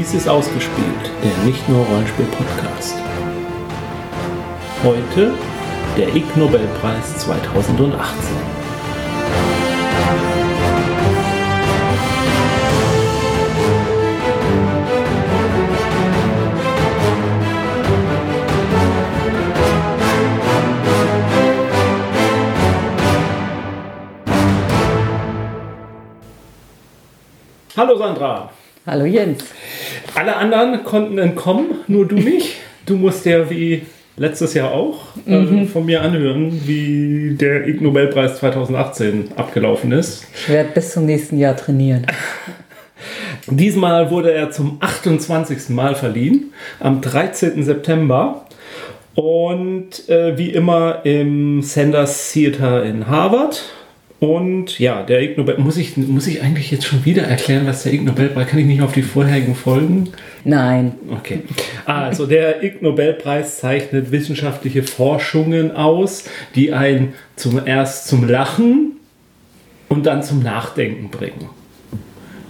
Dies ist ausgespielt, der nicht nur Rollenspiel-Podcast. Heute der Ig Nobelpreis 2018. Hallo Sandra. Hallo Jens. Alle anderen konnten entkommen, nur du nicht. Du musst ja wie letztes Jahr auch äh, von mir anhören, wie der Ig Nobelpreis 2018 abgelaufen ist. Ich werde bis zum nächsten Jahr trainieren. Diesmal wurde er zum 28. Mal verliehen, am 13. September. Und äh, wie immer im Sanders Theater in Harvard. Und ja, der Ig Nobel, muss ich, muss ich eigentlich jetzt schon wieder erklären, was der Ig Nobelpreis, kann ich nicht auf die vorherigen Folgen? Nein. Okay. Also der Ig Nobelpreis zeichnet wissenschaftliche Forschungen aus, die einen zum erst zum Lachen und dann zum Nachdenken bringen.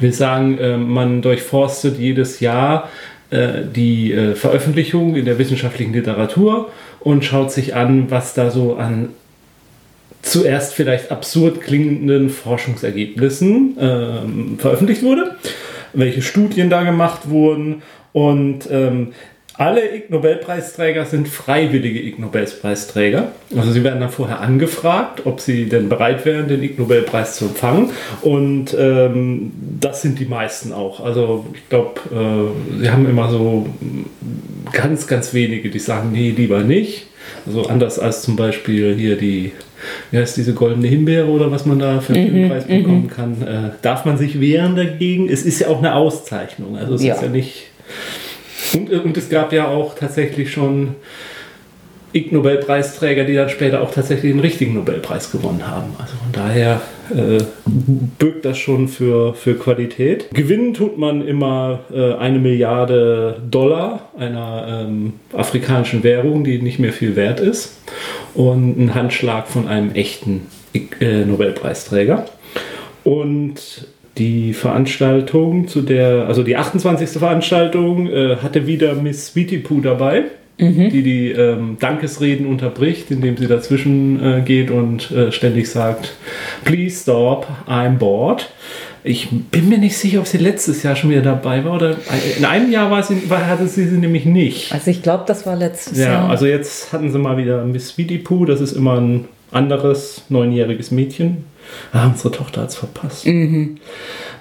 Wir sagen, äh, man durchforstet jedes Jahr äh, die äh, Veröffentlichung in der wissenschaftlichen Literatur und schaut sich an, was da so an zuerst vielleicht absurd klingenden Forschungsergebnissen ähm, veröffentlicht wurde, welche Studien da gemacht wurden und ähm, alle Ig Nobelpreisträger sind freiwillige Ig Nobelpreisträger. Also sie werden dann vorher angefragt, ob sie denn bereit wären, den Ig Nobelpreis zu empfangen. Und ähm, das sind die meisten auch. Also ich glaube, äh, sie haben immer so ganz, ganz wenige, die sagen, nee, lieber nicht. Also anders als zum Beispiel hier die, wie heißt diese goldene Himbeere oder was man da für einen Preis bekommen kann, äh, darf man sich wehren dagegen. Es ist ja auch eine Auszeichnung. Also es Ja. ist ja nicht. Und, äh, und es gab ja auch tatsächlich schon Ig Nobelpreisträger, die dann später auch tatsächlich den richtigen Nobelpreis gewonnen haben. Also von daher äh, birgt das schon für, für Qualität. Gewinnen tut man immer äh, eine Milliarde Dollar einer ähm, afrikanischen Währung, die nicht mehr viel wert ist. Und einen Handschlag von einem echten äh, Nobelpreisträger. Und die Veranstaltung, zu der, also die 28. Veranstaltung, äh, hatte wieder Miss Sweetie Poo dabei, die die ähm, Dankesreden unterbricht, indem sie dazwischen äh, geht und äh, ständig sagt, please stop, I'm bored. Ich bin mir nicht sicher, ob sie letztes Jahr schon wieder dabei war oder in einem Jahr war sie, war, hatte sie sie nämlich nicht. Also ich glaube, das war letztes Ja, Jahr. also jetzt hatten sie mal wieder Miss Sweetie Poo, das ist immer ein anderes neunjähriges Mädchen. Ah, unsere Tochter hat es verpasst.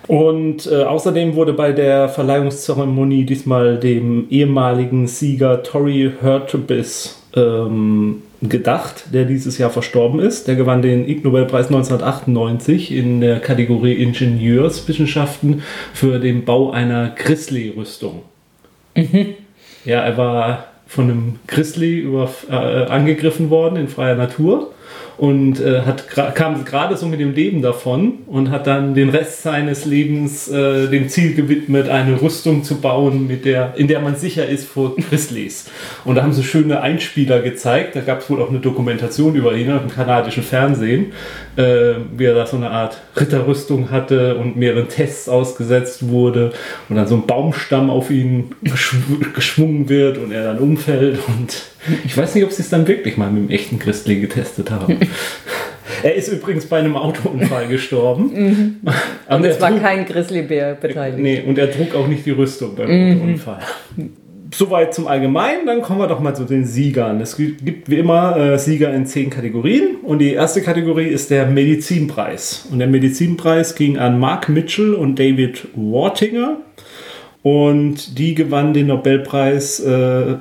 Und äh, außerdem wurde bei der Verleihungszeremonie diesmal dem ehemaligen Sieger Tory Hurtubis ähm, gedacht, der dieses Jahr verstorben ist. Der gewann den Ig Nobelpreis 1998 in der Kategorie Ingenieurswissenschaften für den Bau einer Grizzly-Rüstung. Ja, er war von einem Grizzly über, äh, angegriffen worden in freier Natur und äh, hat, kam gerade so mit dem Leben davon und hat dann den Rest seines Lebens äh, dem Ziel gewidmet, eine Rüstung zu bauen, mit der, in der man sicher ist vor Grizzlies. Und da haben sie schöne Einspieler gezeigt. Da gab es wohl auch eine Dokumentation über ihn im kanadischen Fernsehen, äh, wie er da so eine Art Ritterrüstung hatte und mehreren Tests ausgesetzt wurde und dann so ein Baumstamm auf ihn geschw geschwungen wird und er dann umfällt und ich weiß nicht, ob sie es dann wirklich mal mit dem echten Grizzly getestet haben. er ist übrigens bei einem Autounfall gestorben. Und Und er es war trug- kein Grizzlybär beteiligt. Nee, und er trug auch nicht die Rüstung beim Autounfall. Soweit zum Allgemeinen, dann kommen wir doch mal zu den Siegern. Es gibt wie immer äh, Sieger in zehn Kategorien und die erste Kategorie ist der Medizinpreis. Und der Medizinpreis ging an Mark Mitchell und David Wartinger und die gewann den Nobelpreis, äh,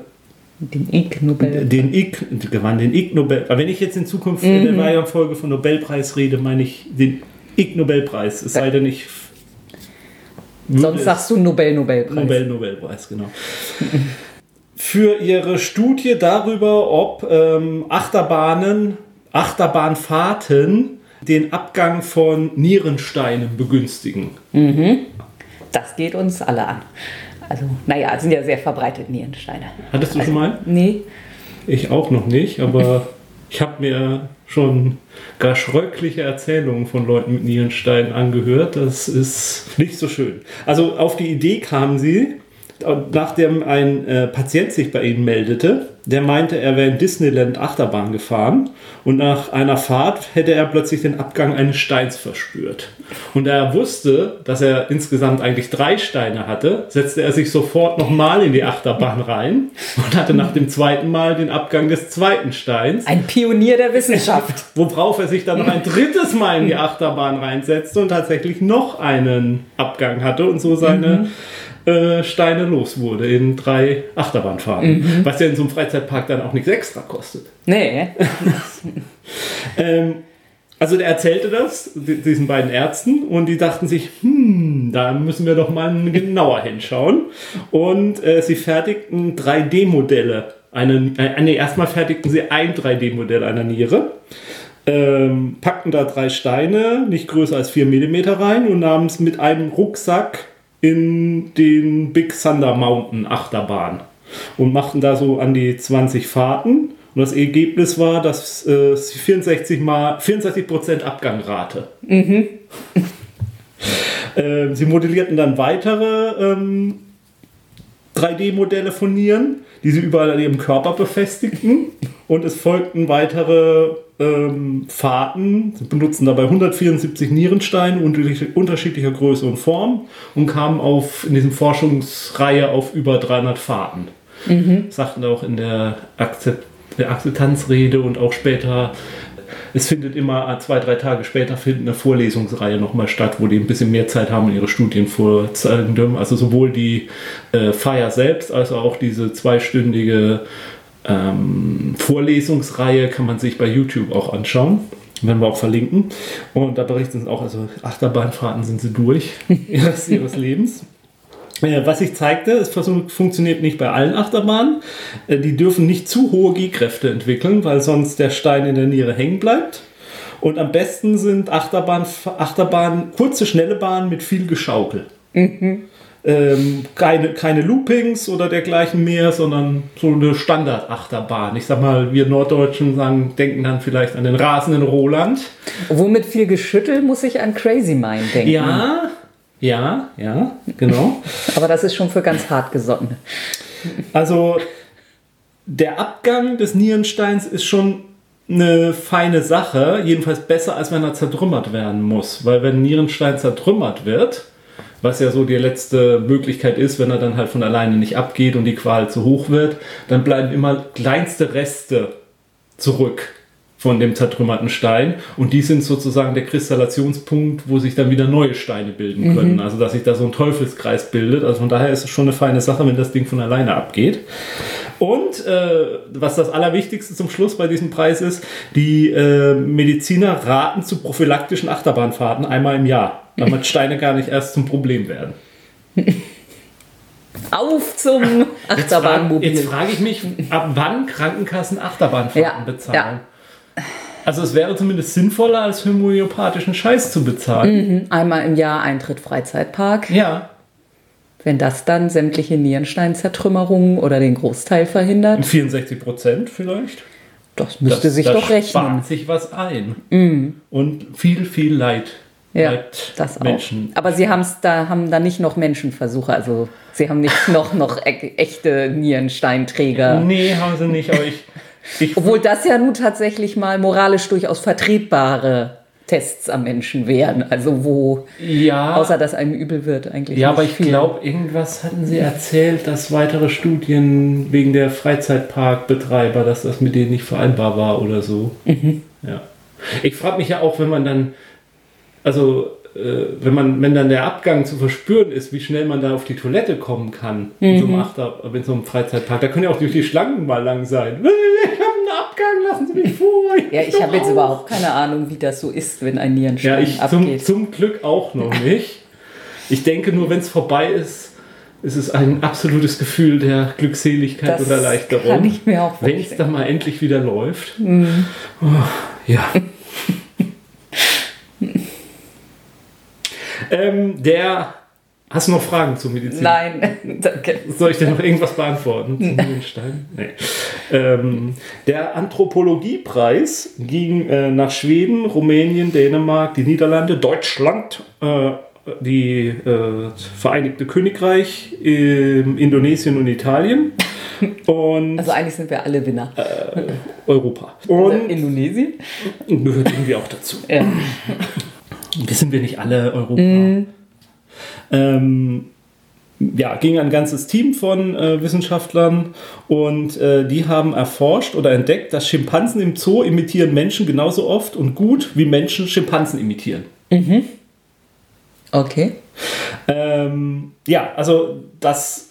Den Ig Nobel. den Ig, gewann den Ig Nobel. Aber wenn ich jetzt in Zukunft in der Reihenfolge von Nobelpreis rede, meine ich den Ig Nobelpreis. Es sei denn, ich Sonst sagst du Nobel Nobelpreis. Nobel Nobelpreis, genau. Für ihre Studie darüber, ob ähm, Achterbahnen, Achterbahnfahrten den Abgang von Nierensteinen begünstigen. Das geht uns alle an. Also, naja, es sind ja sehr verbreitet Nierensteine. Hattest du schon mal? Nee. Ich auch noch nicht, aber ich habe mir schon gar schröckliche Erzählungen von Leuten mit Nierensteinen angehört. Das ist nicht so schön. Also auf die Idee kamen sie, nachdem ein äh, Patient sich bei ihnen meldete, der meinte, er wäre in Disneyland Achterbahn gefahren und nach einer Fahrt hätte er plötzlich den Abgang eines Steins verspürt. Und da er wusste, dass er insgesamt eigentlich drei Steine hatte, setzte er sich sofort nochmal in die Achterbahn rein und hatte nach dem zweiten Mal den Abgang des zweiten Steins. Ein Pionier der Wissenschaft. Worauf er sich dann noch ein drittes Mal in die Achterbahn reinsetzte und tatsächlich noch einen Abgang hatte und so seine äh, Steine los wurde in drei Achterbahnfahrten. Was ja in so einem Freizeitpark dann auch nichts extra kostet. Nee. Ähm, also der erzählte das di- diesen beiden Ärzten und die dachten sich, hm, da müssen wir doch mal genauer hinschauen. Und äh, sie fertigten 3D-Modelle. Eine, äh, nee, erstmal fertigten sie ein 3D-Modell einer Niere, ähm, packten da drei Steine, nicht größer als 4 mm rein und nahmen es mit einem Rucksack in den Big Thunder Mountain Achterbahn und machten da so an die 20 Fahrten. Und das Ergebnis war, dass äh, sie 64 mal 64% Abgangrate. Ähm, sie modellierten dann weitere ähm, 3D-Modelle von Nieren, die sie überall an ihrem Körper befestigten. Und es folgten weitere ähm, Fahrten. Sie benutzten dabei 174 Nierensteine unterschiedlich- unterschiedlicher Größe und Form und kamen auf, in diesem Forschungsreihe auf über 300 Fahrten. Sagten auch in der, Akzept, der Akzeptanzrede und auch später es findet immer zwei, drei Tage später findet eine Vorlesungsreihe nochmal statt, wo die ein bisschen mehr Zeit haben, ihre Studien vorzeigen dürfen. Also sowohl die äh, Feier selbst als auch diese zweistündige ähm, Vorlesungsreihe kann man sich bei YouTube auch anschauen. Werden wir auch verlinken. Und da berichten sie auch, also Achterbahnfahrten sind sie durch ihres, ihres Lebens. Äh, Was ich zeigte, es funktioniert nicht bei allen Achterbahnen. Äh, Die dürfen nicht zu hohe G-Kräfte entwickeln, weil sonst der Stein in der Niere hängen bleibt. Und am besten sind Achterbahn, Achterbahnen kurze, schnelle Bahnen mit viel Geschaukel. Ähm, keine, keine Loopings oder dergleichen mehr, sondern so eine Standard-Achterbahn. Ich sag mal, wir Norddeutschen sagen, denken dann vielleicht an den rasenden Roland. Womit viel Geschüttel muss ich an Crazy Mind denken. Ja, ja, ja, genau. Aber das ist schon für ganz hartgesottene. Also der Abgang des Nierensteins ist schon eine feine Sache, jedenfalls besser, als wenn er zertrümmert werden muss. Weil wenn ein Nierenstein zertrümmert wird, was ja so die letzte Möglichkeit ist, wenn er dann halt von alleine nicht abgeht und die Qual zu hoch wird, dann bleiben immer kleinste Reste zurück von dem zertrümmerten Stein und die sind sozusagen der Kristallationspunkt, wo sich dann wieder neue Steine bilden können. Also dass sich da so ein Teufelskreis bildet. Also von daher ist es schon eine feine Sache, wenn das Ding von alleine abgeht. Und äh, was das Allerwichtigste zum Schluss bei diesem Preis ist, die äh, Mediziner raten zu prophylaktischen Achterbahnfahrten einmal im Jahr, damit Steine gar nicht erst zum Problem werden. Auf zum Jetzt frage Achterbahnmobil. frag ich mich, ab wann Krankenkassen Achterbahnfahrten Ja, bezahlen. Also es wäre zumindest sinnvoller, als homöopathischen Scheiß zu bezahlen. Einmal im Jahr Eintritt Freizeitpark. Ja, Wenn das dann sämtliche Nierensteinzertrümmerungen oder den Großteil verhindert, 64 Prozent vielleicht. das müsste Das- sich das doch rechnen. spart sich was ein. Und viel, viel Leid. Ja, bleibt das auch. Menschen. Aber sie haben's da, haben da nicht noch Menschenversuche, also sie haben nicht noch, noch e echte Nierensteinträger. Nee, haben sie nicht, aber ich. ich Obwohl das ja nun tatsächlich mal moralisch durchaus vertretbare Tests am Menschen wären. Also wo, ja, außer dass einem übel wird, eigentlich. ja, aber ich glaube, irgendwas hatten sie erzählt, dass weitere Studien wegen der Freizeitparkbetreiber, dass das mit denen nicht vereinbar war oder so. Mhm. Ja. Ich frage mich ja auch, wenn man dann, also äh, wenn man, wenn dann der Abgang zu verspüren ist, wie schnell man da auf die Toilette kommen kann in, so Mhm. einem Achter, in so einem Freizeitpark. Da können ja auch durch die Schlangen mal lang sein. Ich habe einen Abgang, lassen Sie mich vor. Ja, ich habe jetzt überhaupt keine Ahnung, wie das so ist, wenn ein Ja, Nierenstein ich zum, abgeht. zum Glück auch noch nicht. Ich denke nur, wenn es vorbei ist, ist es ein absolutes Gefühl der Glückseligkeit Das und Erleichterung. kann ich mir auch Wenn es dann mal endlich wieder läuft. Oh, ja. Ähm, der. Hast du noch Fragen zur Medizin? Nein, danke. Soll ich dir noch irgendwas beantworten zum Nierenstein? Nee. Ähm, der Anthropologiepreis ging äh, nach Schweden, Rumänien, Dänemark, die Niederlande, Deutschland, äh, die äh, Vereinigte Königreich, ähm, Indonesien und Italien. Und Also eigentlich sind wir alle Winner. Europa. Oder Und Indonesien? gehört irgendwie auch dazu. Ja. Wissen wir nicht alle Europa? Ähm, ja, ging ein ganzes Team von äh, Wissenschaftlern und äh, die haben erforscht oder entdeckt, dass Schimpansen im Zoo imitieren Menschen genauso oft und gut wie Menschen Schimpansen imitieren. Okay. Ähm, ja, also das,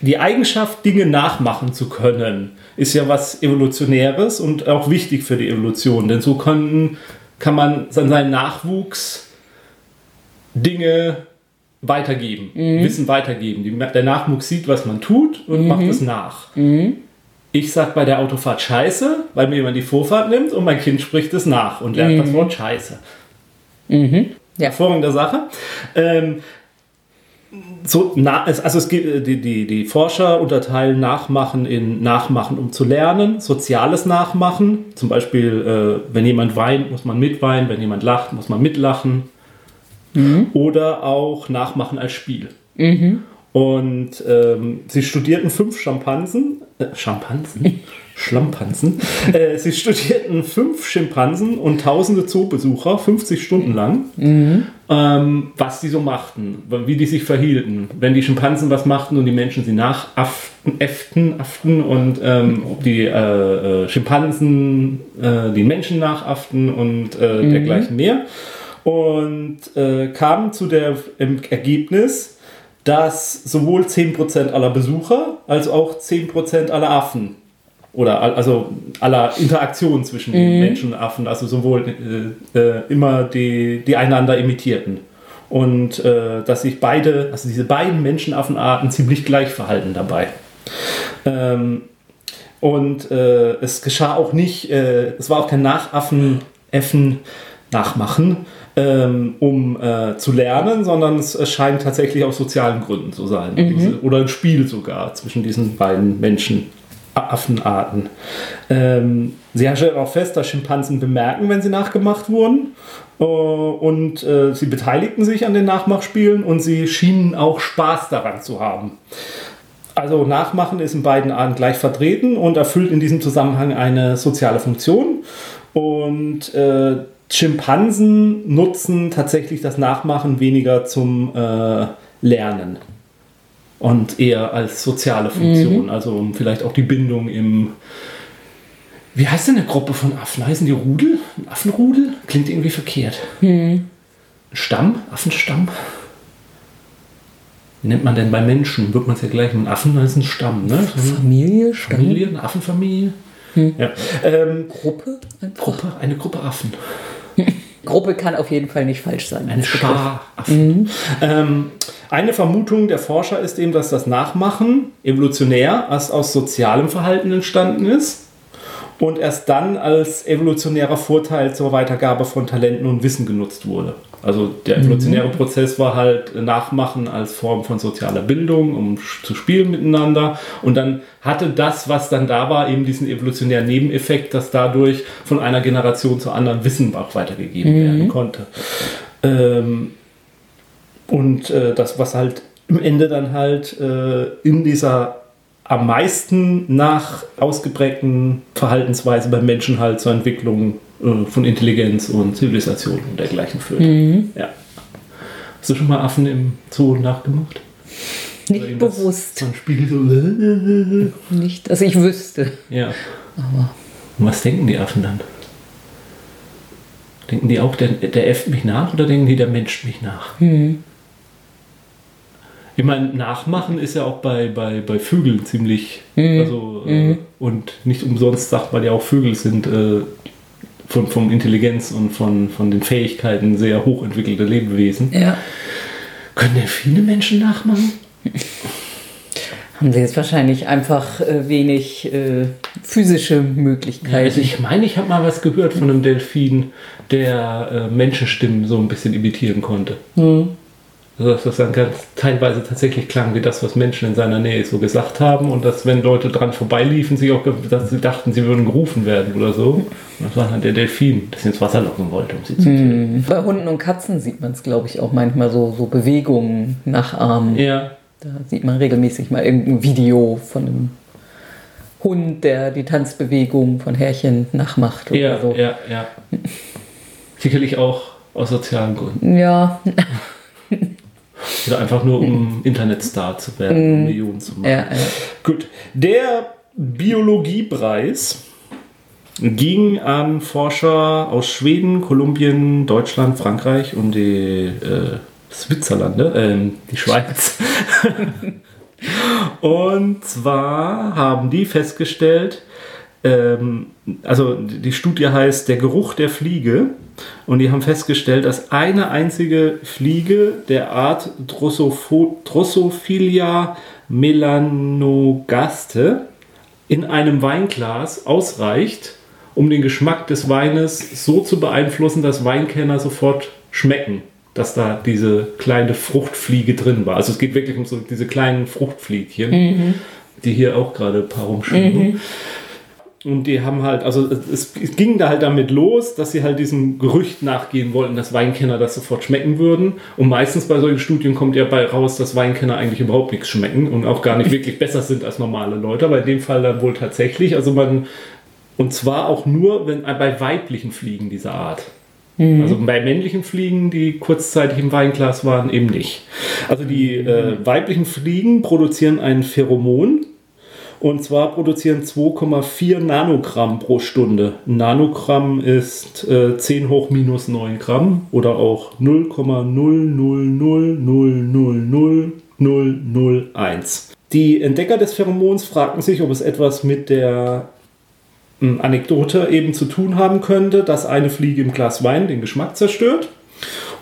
die Eigenschaft, Dinge nachmachen zu können, ist ja was Evolutionäres und auch wichtig für die Evolution. Denn so können, kann man an seinen Nachwuchs Dinge weitergeben, Wissen weitergeben. Der Nachwuchs sieht, was man tut und macht es nach. Ich sag bei der Autofahrt Scheiße, weil mir jemand die Vorfahrt nimmt und mein Kind spricht es nach und lernt das Wort Scheiße Ja. hervorragende Sache. Ähm, so, na, es- also es gibt, äh, die, die, die Forscher unterteilen Nachmachen in Nachmachen, um zu lernen, soziales Nachmachen, zum Beispiel, äh, wenn jemand weint, muss man mitweinen, wenn jemand lacht, muss man mitlachen. Oder auch Nachmachen als Spiel. Und ähm, sie studierten fünf Schimpansen, äh, Schimpansen, Schlampansen. äh, sie studierten fünf Schimpansen und tausende Zoobesucher, 50 Stunden lang, ähm, was die so machten, wie die sich verhielten. Wenn die Schimpansen was machten und die Menschen sie nachafften, äfften, afften und ähm, ob die äh, äh, Schimpansen äh, die Menschen nachafften und äh, dergleichen mehr. Und äh, kamen zu dem Ergebnis, dass sowohl 10% aller Besucher als auch 10% aller Affen oder al- also aller Interaktionen zwischen den Menschen und Affen, also sowohl äh, äh, immer die, die einander imitierten. Und äh, dass sich beide, also diese beiden Menschenaffenarten ziemlich gleich verhalten dabei. Ähm, und äh, es geschah auch nicht, äh, es war auch kein Nachaffen, Äffen, Nachmachen, ähm, um zu lernen, sondern es, scheint tatsächlich aus sozialen Gründen zu sein. Diese, oder ein Spiel sogar zwischen diesen beiden Menschen. Affenarten. Ähm, sie stellen auch fest, dass Schimpansen bemerken, wenn sie nachgemacht wurden. Äh, und äh, sie beteiligten sich an den Nachmachspielen und sie schienen auch Spaß daran zu haben. Also Nachmachen ist in beiden Arten gleich vertreten und erfüllt in diesem Zusammenhang eine soziale Funktion. Und äh, Schimpansen nutzen tatsächlich das Nachmachen weniger zum äh, Lernen und eher als soziale Funktion. Also um vielleicht auch die Bindung im... Wie heißt denn eine Gruppe von Affen? Heißen die Rudel? Ein Affenrudel? Klingt irgendwie verkehrt. Ein Stamm? Affenstamm? Wie nennt man denn bei Menschen? Wird man es ja gleich mit Affen, ist ein Stamm, ne? Familie, Stamm, Familie, eine Affenfamilie. Ja. Ähm, Gruppe. einfach. Gruppe, eine Gruppe Affen. Gruppe kann auf jeden Fall nicht falsch sein. Eine Schar Affen. Ähm, eine Vermutung der Forscher ist eben, dass das Nachmachen evolutionär erst aus sozialem Verhalten entstanden ist und erst dann als evolutionärer Vorteil zur Weitergabe von Talenten und Wissen genutzt wurde. Also der evolutionäre Prozess war halt Nachmachen als Form von sozialer Bildung, um zu spielen miteinander. Und dann hatte das, was dann da war, eben diesen evolutionären Nebeneffekt, dass dadurch von einer Generation zur anderen Wissen auch weitergegeben werden konnte. Ähm, und äh, das, was halt im Ende dann halt äh, in dieser am meisten nach ausgeprägten Verhaltensweise beim Menschen halt zur Entwicklung äh, von Intelligenz und Zivilisation und dergleichen führt. Ja. Hast du schon mal Affen im Zoo nachgemacht? Nicht bewusst. So ein Spiel so. Nicht, dass ich wüsste. Ja. Und was denken die Affen dann? Denken die auch, der, der äfft mich nach oder denken die, der Mensch mich nach? Ich meine, Nachmachen ist ja auch bei, bei, bei Vögeln ziemlich. Also, äh, und nicht umsonst sagt man ja auch, Vögel sind äh, von, von Intelligenz und von, von den Fähigkeiten sehr hochentwickelte Lebewesen. Ja. Können denn viele Menschen nachmachen? Haben sie jetzt wahrscheinlich einfach äh, wenig äh, physische Möglichkeiten. Also ich meine, ich habe mal was gehört von einem Delfin, der äh, Menschenstimmen so ein bisschen imitieren konnte. Also dass das dann ganz teilweise tatsächlich klang wie das, was Menschen in seiner Nähe so gesagt haben und dass, wenn Leute dran vorbeiliefen, sie auch, dass sie dachten, sie würden gerufen werden oder so. Und das war dann der Delfin, der sie ins Wasser locken wollte, um sie zu töten. Bei Hunden und Katzen sieht man es, glaube ich, auch manchmal so, so Bewegungen nachahmen. Ja. Da sieht man regelmäßig mal irgendein Video von einem Hund, der die Tanzbewegung von Herrchen nachmacht oder Ja, so. ja, ja. Sicherlich auch aus sozialen Gründen. Ja, Oder einfach nur um Internetstar zu werden, um Millionen zu machen. ja, ja. Gut. Der Biologiepreis ging an Forscher aus Schweden, Kolumbien, Deutschland, Frankreich und die äh, Switzerlande, ähm, die Schweiz. und zwar haben die festgestellt, ähm, also die Studie heißt Der Geruch der Fliege. Und die haben festgestellt, dass eine einzige Fliege der Art Drossopho Drossophilia melanogaste in einem Weinglas ausreicht, um den Geschmack des Weines so zu beeinflussen, dass Weinkenner sofort schmecken, dass da diese kleine Fruchtfliege drin war. Also es geht wirklich um so diese kleinen Fruchtfliegchen, die hier auch gerade ein paar rumschwimmen. Und die haben halt, also es, es ging da halt damit los, dass sie halt diesem Gerücht nachgehen wollten, dass Weinkenner das sofort schmecken würden. Und meistens bei solchen Studien kommt ja bei raus, dass Weinkenner eigentlich überhaupt nichts schmecken und auch gar nicht wirklich besser sind als normale Leute. Aber in dem Fall dann wohl tatsächlich. Also man, und zwar auch nur wenn, bei weiblichen Fliegen dieser Art. Also bei männlichen Fliegen, die kurzzeitig im Weinglas waren, eben nicht. Also die äh, weiblichen Fliegen produzieren ein Pheromon, und zwar produzieren 2,4 Nanogramm pro Stunde. Nanogramm ist äh, 10 hoch minus 9 Gramm oder auch 0,000000001. Die Entdecker des Pheromons fragten sich, ob es etwas mit der ähm, Anekdote eben zu tun haben könnte, dass eine Fliege im Glas Wein den Geschmack zerstört.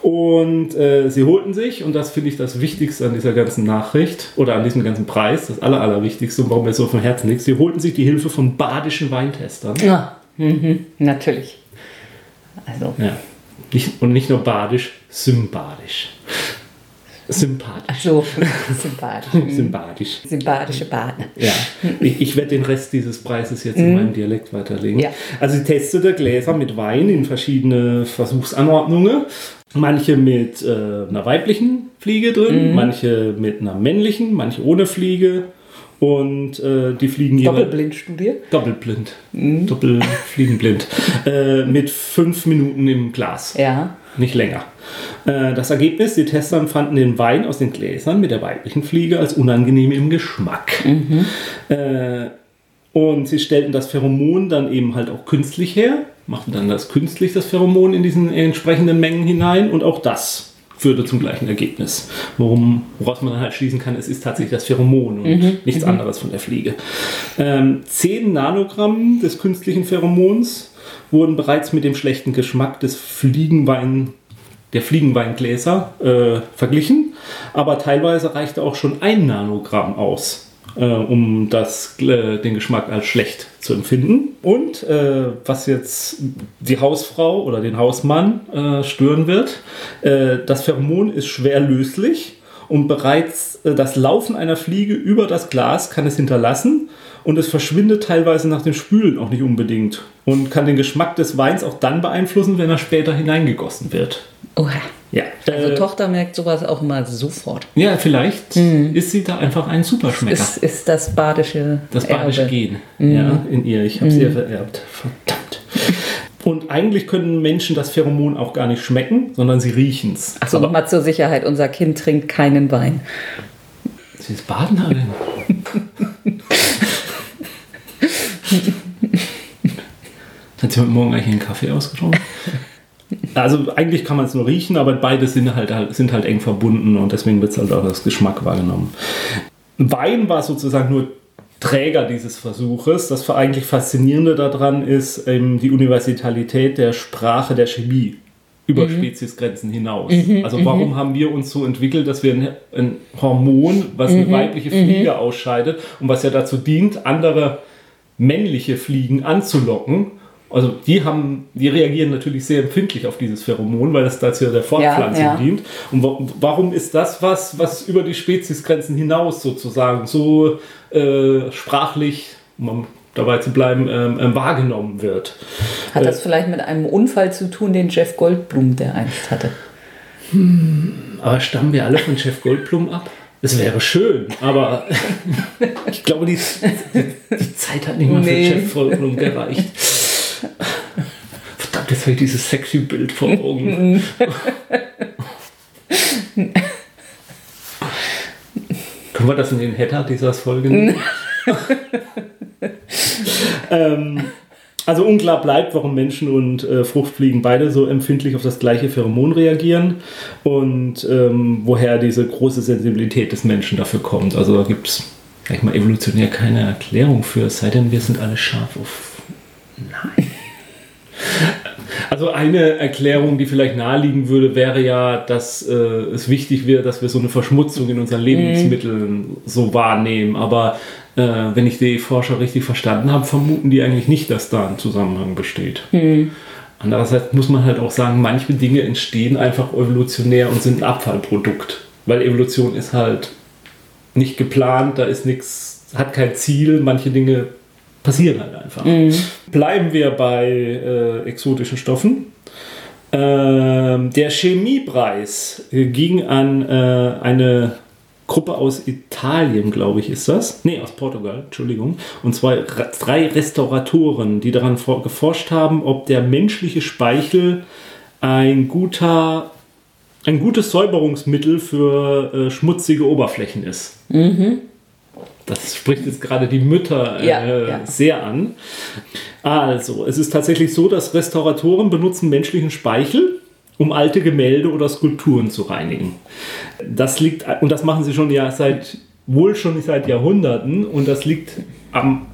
Und äh, sie holten sich, und das finde ich das Wichtigste an dieser ganzen Nachricht oder an diesem ganzen Preis, das Aller, Allerwichtigste und warum mir so vom Herzen liegt, sie holten sich die Hilfe von badischen Weintestern. ja. Mhm. Natürlich. Also, Ja. Nicht, und nicht nur badisch, symbadisch. Sympathisch. so sympathisch. Sympathisch. Sympathische Baden. Ja, ich, ich werde den Rest dieses Preises jetzt in meinem Dialekt weiterlegen. Ja. Also sie testete Gläser mit Wein in verschiedene Versuchsanordnungen. Manche mit äh, einer weiblichen Fliege drin, manche mit einer männlichen, manche ohne Fliege. Und äh, die fliegen jeweils Doppelblindstudie. doppelblind, doppelfliegenblind, äh, mit fünf Minuten im Glas Ja. nicht länger. Äh, Das Ergebnis, die Tester empfanden den Wein aus den Gläsern mit der weiblichen Fliege als unangenehm im Geschmack. Äh, Und sie stellten das Pheromon dann eben halt auch künstlich her, machten dann das künstlich, das Pheromon in diesen entsprechenden Mengen hinein und auch das führte zum gleichen Ergebnis. Worum, woraus man dann halt schließen kann, es ist tatsächlich das Pheromon und nichts anderes von der Fliege. Ähm, 10 Nanogramm des künstlichen Pheromons wurden bereits mit dem schlechten Geschmack des Fliegenwein, der Fliegenweingläser äh, verglichen, aber teilweise reichte auch schon ein Nanogramm aus, äh, um das, äh, den Geschmack als schlecht zu empfinden. Und äh, was jetzt die Hausfrau oder den Hausmann äh, stören wird, äh, das Pheromon ist schwer löslich und bereits äh, das Laufen einer Fliege über das Glas kann es hinterlassen und es verschwindet teilweise nach dem Spülen auch nicht unbedingt und kann den Geschmack des Weins auch dann beeinflussen, wenn er später hineingegossen wird. Oha. Ja, Also äh, Tochter merkt sowas auch mal sofort. ja vielleicht ist sie da einfach ein Superschmecker. Ist, ist das badische Das badische Erbe. Gen ja, in ihr. Ich habe sie ja vererbt. Verdammt. Und eigentlich können Menschen das Pheromon auch gar nicht schmecken, sondern sie riechen es. Achso, nochmal zur Sicherheit, unser Kind trinkt keinen Wein. Sie ist Badenerin. Hat sie heute Morgen eigentlich einen Kaffee ausgetrunken? Also eigentlich kann man es nur riechen, aber beide sind halt, sind halt eng verbunden und deswegen wird es halt auch als Geschmack wahrgenommen. Wein war sozusagen nur Träger dieses Versuches. Das eigentlich Faszinierende daran ist ähm, die Universalität der Sprache der Chemie über Speziesgrenzen hinaus. also warum haben wir uns so entwickelt, dass wir ein, ein Hormon, was eine weibliche Fliege ausscheidet und was ja dazu dient, andere männliche Fliegen anzulocken Also die haben, die reagieren natürlich sehr empfindlich auf dieses Pheromon, weil das dazu der Fortpflanzung Ja, ja. dient. Und wa warum ist das was, was über die Speziesgrenzen hinaus sozusagen so äh, sprachlich, um dabei zu bleiben, ähm, ähm, wahrgenommen wird? Hat Äh. das vielleicht mit einem Unfall zu tun, den Jeff Goldblum der einst hatte? Aber stammen wir alle von Chef Goldblum ab? Es wäre schön, aber ich glaube, die, die, Zeit hat nicht mal Nee. für Chef Goldblum gereicht. Verdammt, jetzt habe ich dieses sexy Bild vor Augen. Können wir das in den Header dieser Folge nehmen? ähm, also unklar bleibt, warum Menschen und äh, Fruchtfliegen beide so empfindlich auf das gleiche Pheromon reagieren und ähm, woher diese große Sensibilität des Menschen dafür kommt. Also da gibt es, sag ich mal, evolutionär keine Erklärung für, es sei denn, wir sind alle scharf auf. Nein. Also eine Erklärung, die vielleicht naheliegen würde, wäre ja, dass äh, es wichtig wäre, dass wir so eine Verschmutzung in unseren Lebensmitteln so wahrnehmen. Aber äh, wenn ich die Forscher richtig verstanden habe, vermuten die eigentlich nicht, dass da ein Zusammenhang besteht. Andererseits muss man halt auch sagen, manche Dinge entstehen einfach evolutionär und sind ein Abfallprodukt. Weil Evolution ist halt nicht geplant, da ist nichts, hat kein Ziel, manche Dinge passieren halt einfach. Bleiben wir bei äh, exotischen Stoffen. Ähm, der Chemiepreis ging an äh, eine Gruppe aus Italien, glaube ich, ist das. Nee, aus Portugal, Entschuldigung. Und ra- drei Restauratoren, die daran geforscht haben, ob der menschliche Speichel ein guter ein gutes Säuberungsmittel für äh, schmutzige Oberflächen ist. Das spricht jetzt gerade die Mütter äh, Ja, ja. sehr an. Also, es ist tatsächlich so, dass Restauratoren benutzen menschlichen Speichel, um alte Gemälde oder Skulpturen zu reinigen. Das liegt, und das machen sie schon ja seit, wohl schon seit Jahrhunderten, und das liegt am,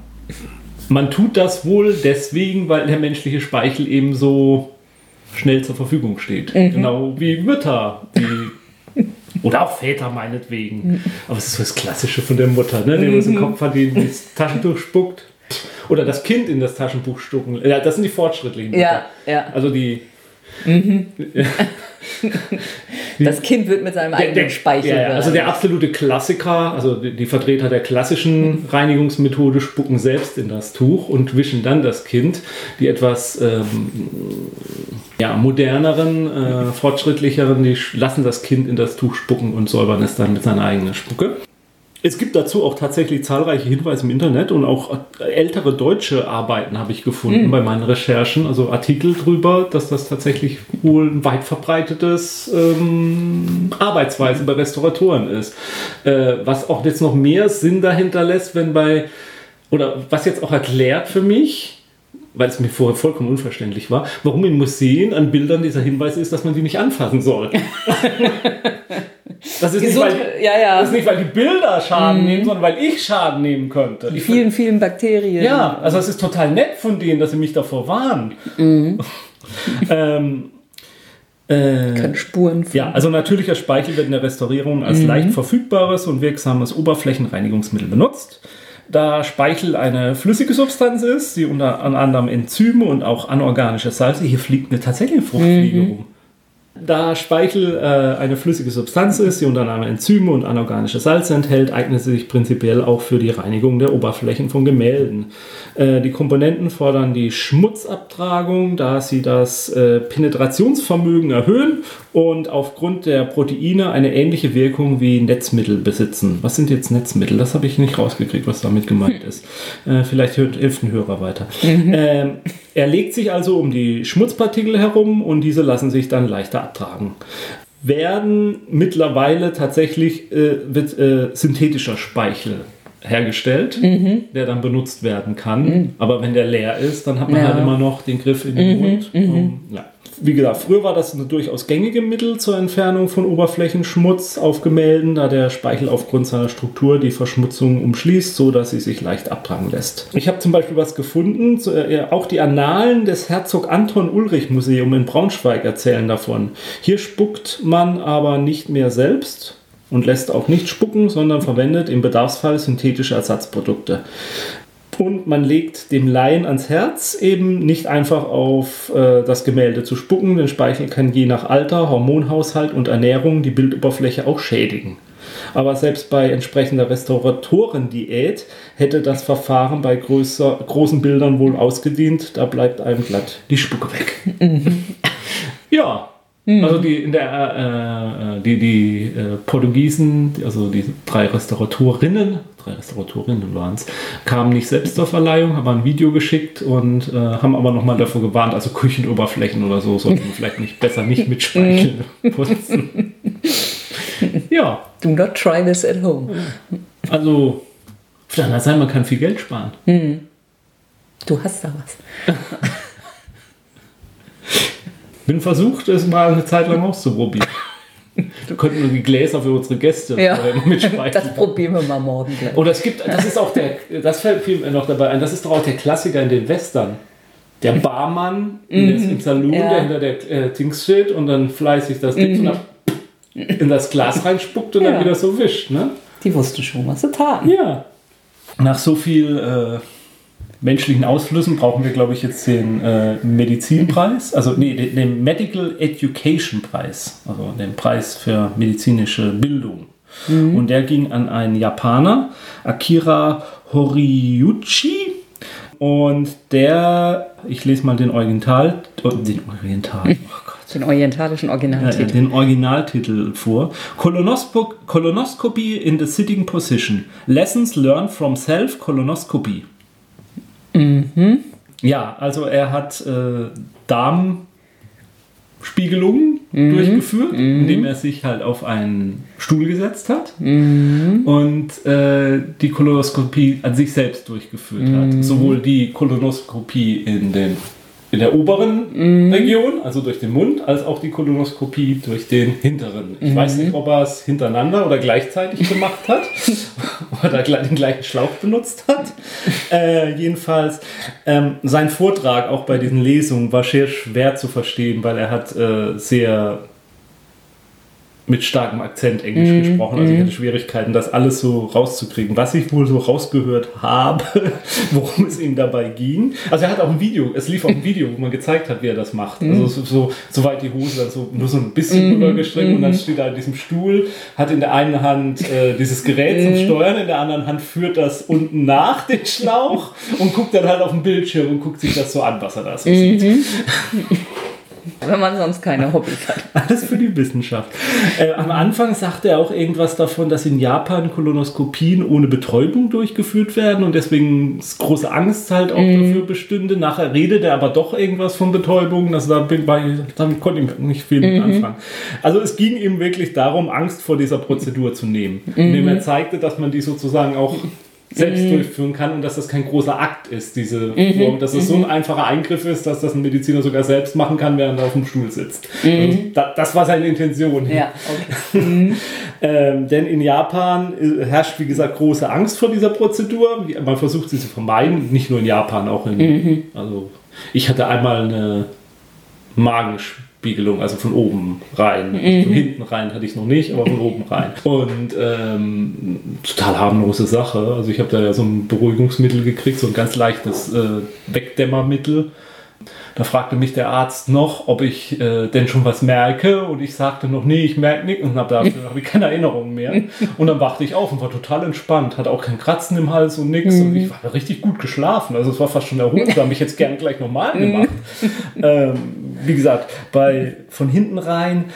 man tut das wohl deswegen, weil der menschliche Speichel eben so schnell zur Verfügung steht. Genau wie Mütter, die oder auch Väter meinetwegen. Aber es ist so das Klassische von der Mutter, ne? die was im Kopf hat, die ins Taschentuch spuckt. Oder das Kind in das Taschenbuch stucken. Ja, das sind die fortschrittlichen. Ja, ja. Also die. Das Kind wird mit seinem eigenen Speichel. ja, ja, also der absolute Klassiker, also die, Vertreter der klassischen Reinigungsmethode spucken selbst in das Tuch und wischen dann das Kind. Die etwas ähm, ja, moderneren, äh, fortschrittlicheren, die lassen das Kind in das Tuch spucken und säubern es dann mit seiner eigenen Spucke. Es gibt dazu auch tatsächlich zahlreiche Hinweise im Internet und auch ältere deutsche Arbeiten habe ich gefunden bei meinen Recherchen, also Artikel drüber, dass das tatsächlich wohl ein weit verbreitetes ähm, Arbeitsweise bei Restauratoren ist. Äh, was auch jetzt noch mehr Sinn dahinter lässt, wenn bei, oder was jetzt auch erklärt für mich, weil es mir vorher vollkommen unverständlich war, warum in Museen an Bildern dieser Hinweis ist, dass man die nicht anfassen soll. Das ist, nicht, Gesund, weil, ja, ja. das ist nicht, weil die Bilder Schaden nehmen, sondern weil ich Schaden nehmen könnte. Die vielen, vielen Bakterien. ja, also es ist total nett von denen, dass sie mich davor warnen. ähm, äh, Können Spuren von ja, also natürlicher Speichel wird in der Restaurierung als leicht verfügbares und wirksames Oberflächenreinigungsmittel benutzt. Da Speichel eine flüssige Substanz ist, die unter anderem Enzyme und auch anorganische Salze, hier fliegt eine tatsächlich eine Fruchtfliege rum. Da Speichel äh, eine flüssige Substanz ist, die unter anderem Enzyme und anorganische Salze enthält, eignet sie sich prinzipiell auch für die Reinigung der Oberflächen von Gemälden. Äh, die Komponenten fordern die Schmutzabtragung, da sie das äh, Penetrationsvermögen erhöhen und aufgrund der Proteine eine ähnliche Wirkung wie Netzmittel besitzen. Was sind jetzt Netzmittel? Das habe ich nicht rausgekriegt, was damit gemeint ist. Äh, vielleicht hört, hilft ein Hörer weiter. Ähm, er legt sich also um die Schmutzpartikel herum und diese lassen sich dann leichter abtragen. Werden mittlerweile tatsächlich äh, wird, äh, synthetischer Speichel hergestellt, der dann benutzt werden kann. Aber wenn der leer ist, dann hat man Ja. halt immer noch den Griff in den Mund. Um, ja. Wie gesagt, früher war das ein durchaus gängige Mittel zur Entfernung von Oberflächenschmutz auf Gemälden, da der Speichel aufgrund seiner Struktur die Verschmutzung umschließt, so dass sie sich leicht abtragen lässt. Ich habe zum Beispiel was gefunden, äh, auch die Annalen des Herzog Anton Ulrich Museum in Braunschweig erzählen davon. Hier spuckt man aber nicht mehr selbst und lässt auch nicht spucken, sondern verwendet im Bedarfsfall synthetische Ersatzprodukte. Und man legt dem Laien ans Herz, eben nicht einfach auf äh, das Gemälde zu spucken, denn Speichel kann je nach Alter, Hormonhaushalt und Ernährung die Bildoberfläche auch schädigen. Aber selbst bei entsprechender Restauratorendiät hätte das Verfahren bei größer, großen Bildern wohl ausgedient. Da bleibt einem glatt die Spucke weg. ja, also die, in der, äh, äh, die, die äh, Portugiesen, also die drei Restauratorinnen, drei Restauratorinnen waren es, kamen nicht selbst zur Verleihung, haben ein Video geschickt und äh, haben aber nochmal davor gewarnt, also Küchenoberflächen oder so sollten wir vielleicht nicht besser nicht mit Speichel putzen. ja. Do not try this at home. Also, auf der anderen Seite, man kann viel Geld sparen. Du hast da was. Bin versucht, es mal eine Zeit lang auszuprobieren. Wir könnten nur die Gläser für unsere Gäste Ja, mit Speichel. das probieren wir mal morgen gleich. Oder es gibt, das ist auch der, das fällt mir noch dabei ein, das ist doch auch der Klassiker in den Western. Der Barmann der ist im Saloon, Mhm. Ja. Mhm. der hinter der äh, Dings steht und dann fleißig das Ding dann in das Glas reinspuckt und dann Ja. wieder so wischt. Ne? Die wussten schon, was sie taten. Ja. Nach so viel äh, menschlichen Ausflüssen brauchen wir, glaube ich, jetzt den äh, Medizinpreis, also nee, den, den Medical Education Preis, also den Preis für medizinische Bildung. Und der ging an einen Japaner, Akira Horiuchi. Und der, ich lese mal den Oriental, oh, den Oriental, oh. Den orientalischen Originaltitel. den Originaltitel vor. Colonoscopy in the sitting position. Lessons learned from self-Colonoscopy. Ja, also er hat äh, Darmspiegelungen durchgeführt, indem er sich halt auf einen Stuhl gesetzt hat und äh, die Kolonoskopie an sich selbst durchgeführt hat. Sowohl die Kolonoskopie in den in der oberen Region, also durch den Mund, als auch die Kolonoskopie durch den hinteren. Ich weiß nicht, ob er es hintereinander oder gleichzeitig gemacht hat oder den gleichen Schlauch benutzt hat. Äh, jedenfalls, ähm, sein Vortrag auch bei diesen Lesungen war sehr schwer zu verstehen, weil er hat äh, sehr mit starkem Akzent Englisch gesprochen. Also ich hatte Schwierigkeiten, das alles so rauszukriegen. Was ich wohl so rausgehört habe, worum es ihm dabei ging. Also er hat auch ein Video, es lief auch ein Video, wo man gezeigt hat, wie er das macht. Also so, so, so weit die Hose dann so nur so ein bisschen rübergestreckt und dann steht er an diesem Stuhl, hat in der einen Hand äh, dieses Gerät zum Steuern, in der anderen Hand führt das unten nach den Schlauch und guckt dann halt auf den Bildschirm und guckt sich das so an, was er da so sieht. Wenn man sonst keine Hobbys hat. Alles für die Wissenschaft. Äh, am Anfang sagte er auch irgendwas davon, dass in Japan Kolonoskopien ohne Betäubung durchgeführt werden und deswegen große Angst halt auch dafür bestünde. Nachher redet er aber doch irgendwas von Betäubung. Also da bin, war ich, damit konnte ich nicht viel mit anfangen. Also es ging ihm wirklich darum, Angst vor dieser Prozedur zu nehmen. Indem er zeigte, dass man die sozusagen auch selbst durchführen kann und dass das kein großer Akt ist, diese Form, dass es so ein einfacher Eingriff ist, dass das ein Mediziner sogar selbst machen kann, während er auf dem Stuhl sitzt. Also, da, das war seine Intention. Ja, okay. Ähm, denn in Japan äh, herrscht, wie gesagt, große Angst vor dieser Prozedur. Man versucht sie zu vermeiden, nicht nur in Japan, auch in. Also, ich hatte einmal eine Magenspiegelung, also von oben rein. Von hinten rein hatte ich noch nicht, aber von oben rein. Und ähm, total harmlose Sache. Also, ich habe da ja so ein Beruhigungsmittel gekriegt, so ein ganz leichtes äh, Wegdämmermittel. Da fragte mich der Arzt noch, ob ich äh, denn schon was merke. Und ich sagte noch, nee, ich merke nichts. Und habe ich keine Erinnerung mehr. Und dann wachte ich auf und war total entspannt. Hatte auch kein Kratzen im Hals und nichts. Und ich war richtig gut geschlafen. Also es war fast schon erholsam. Ich hätte es gerne gleich nochmal gemacht. ähm, wie gesagt, bei von hinten rein.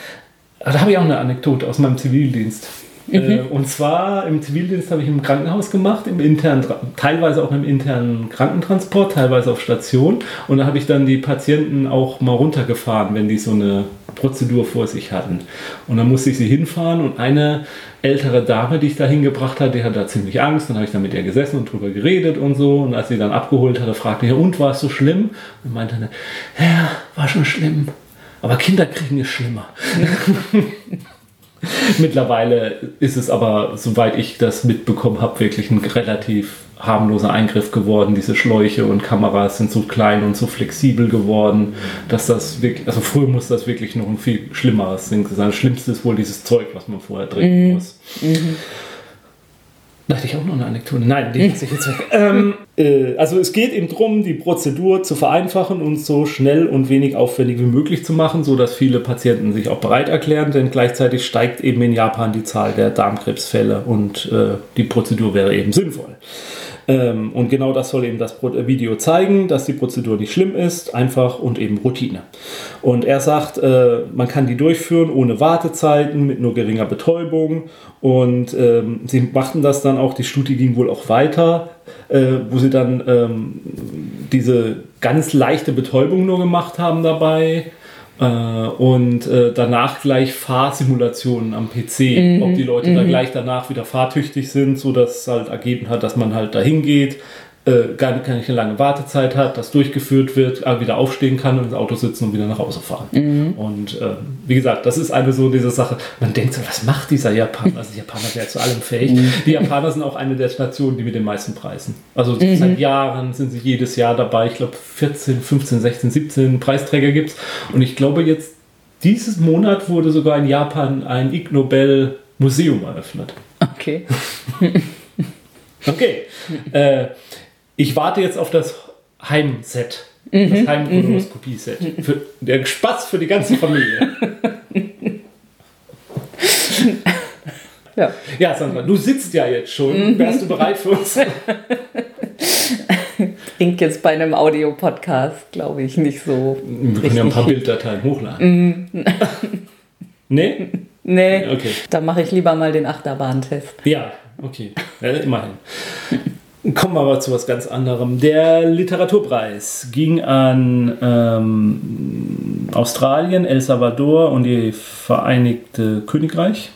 Da habe ich auch eine Anekdote aus meinem Zivildienst. Äh, und zwar im Zivildienst habe ich im Krankenhaus gemacht, im internen, teilweise auch im internen Krankentransport, teilweise auf Station. Und da habe ich dann die Patienten auch mal runtergefahren, wenn die so eine Prozedur vor sich hatten. Und dann musste ich sie hinfahren und eine ältere Dame, die ich da hingebracht hatte, die hatte da ziemlich Angst. Dann habe ich da mit ihr gesessen und drüber geredet und so. Und als sie dann abgeholt hatte, fragte ich, und war es so schlimm? Und meinte dann, ja, war schon schlimm. Aber Kinder kriegen es schlimmer. Mittlerweile ist es aber, soweit ich das mitbekommen habe, wirklich ein relativ harmloser Eingriff geworden. Diese Schläuche und Kameras sind so klein und so flexibel geworden, dass das wirklich, also früher muss das wirklich noch ein viel schlimmeres Ding sein. Das Schlimmste ist wohl dieses Zeug, was man vorher trinken muss. Da hatte ich auch noch eine Anekdote. Nein, die lasse ich jetzt weg. ähm, äh, also es geht eben darum, die Prozedur zu vereinfachen und so schnell und wenig aufwendig wie möglich zu machen, sodass viele Patienten sich auch bereit erklären, denn gleichzeitig steigt eben in Japan die Zahl der Darmkrebsfälle und äh, die Prozedur wäre eben sinnvoll. Ähm, und genau das soll eben das Video zeigen, dass die Prozedur nicht schlimm ist, einfach und eben Routine. Und er sagt, äh, man kann die durchführen ohne Wartezeiten, mit nur geringer Betäubung. Und ähm, sie machten das dann auch, die Studie ging wohl auch weiter, äh, wo sie dann ähm, diese ganz leichte Betäubung nur gemacht haben dabei äh, und äh, danach gleich Fahrsimulationen am PC, mhm. ob die Leute mhm. da gleich danach wieder fahrtüchtig sind, so dass es halt ergeben hat, dass man halt dahin geht, äh, gar nicht, eine lange Wartezeit hat, das durchgeführt wird, wieder aufstehen kann und ins Auto sitzen und wieder nach Hause fahren. Mhm. Und äh, wie gesagt, das ist eine so diese Sache. Man denkt so, was macht dieser Japaner? Also, die Japaner sind ja zu allem fähig. Mhm. Die Japaner sind auch eine der Nationen, die mit den meisten Preisen. Also mhm. seit Jahren sind sie jedes Jahr dabei. Ich glaube 14, 15, 16, 17 Preisträger gibt es. Und ich glaube jetzt, dieses Monat wurde sogar in Japan ein Ig Nobel Museum eröffnet. Okay. okay. äh, ich warte jetzt auf das Heimset. Mhm, das Heimkolonoskopie-Set. Mhm. Der Spaß für die ganze Familie. ja. ja, Sandra, du sitzt ja jetzt schon. Mhm. Wärst du bereit für uns? Klingt jetzt bei einem Audiopodcast, glaube ich, nicht so. Wir können ja ein paar Bilddateien hochladen. Mhm. nee? Nee. Okay. Da mache ich lieber mal den Achterbahntest. Ja, okay. Ja, immerhin. Kommen wir aber zu was ganz anderem. Der Literaturpreis ging an ähm, Australien, El Salvador und die Vereinigte Königreich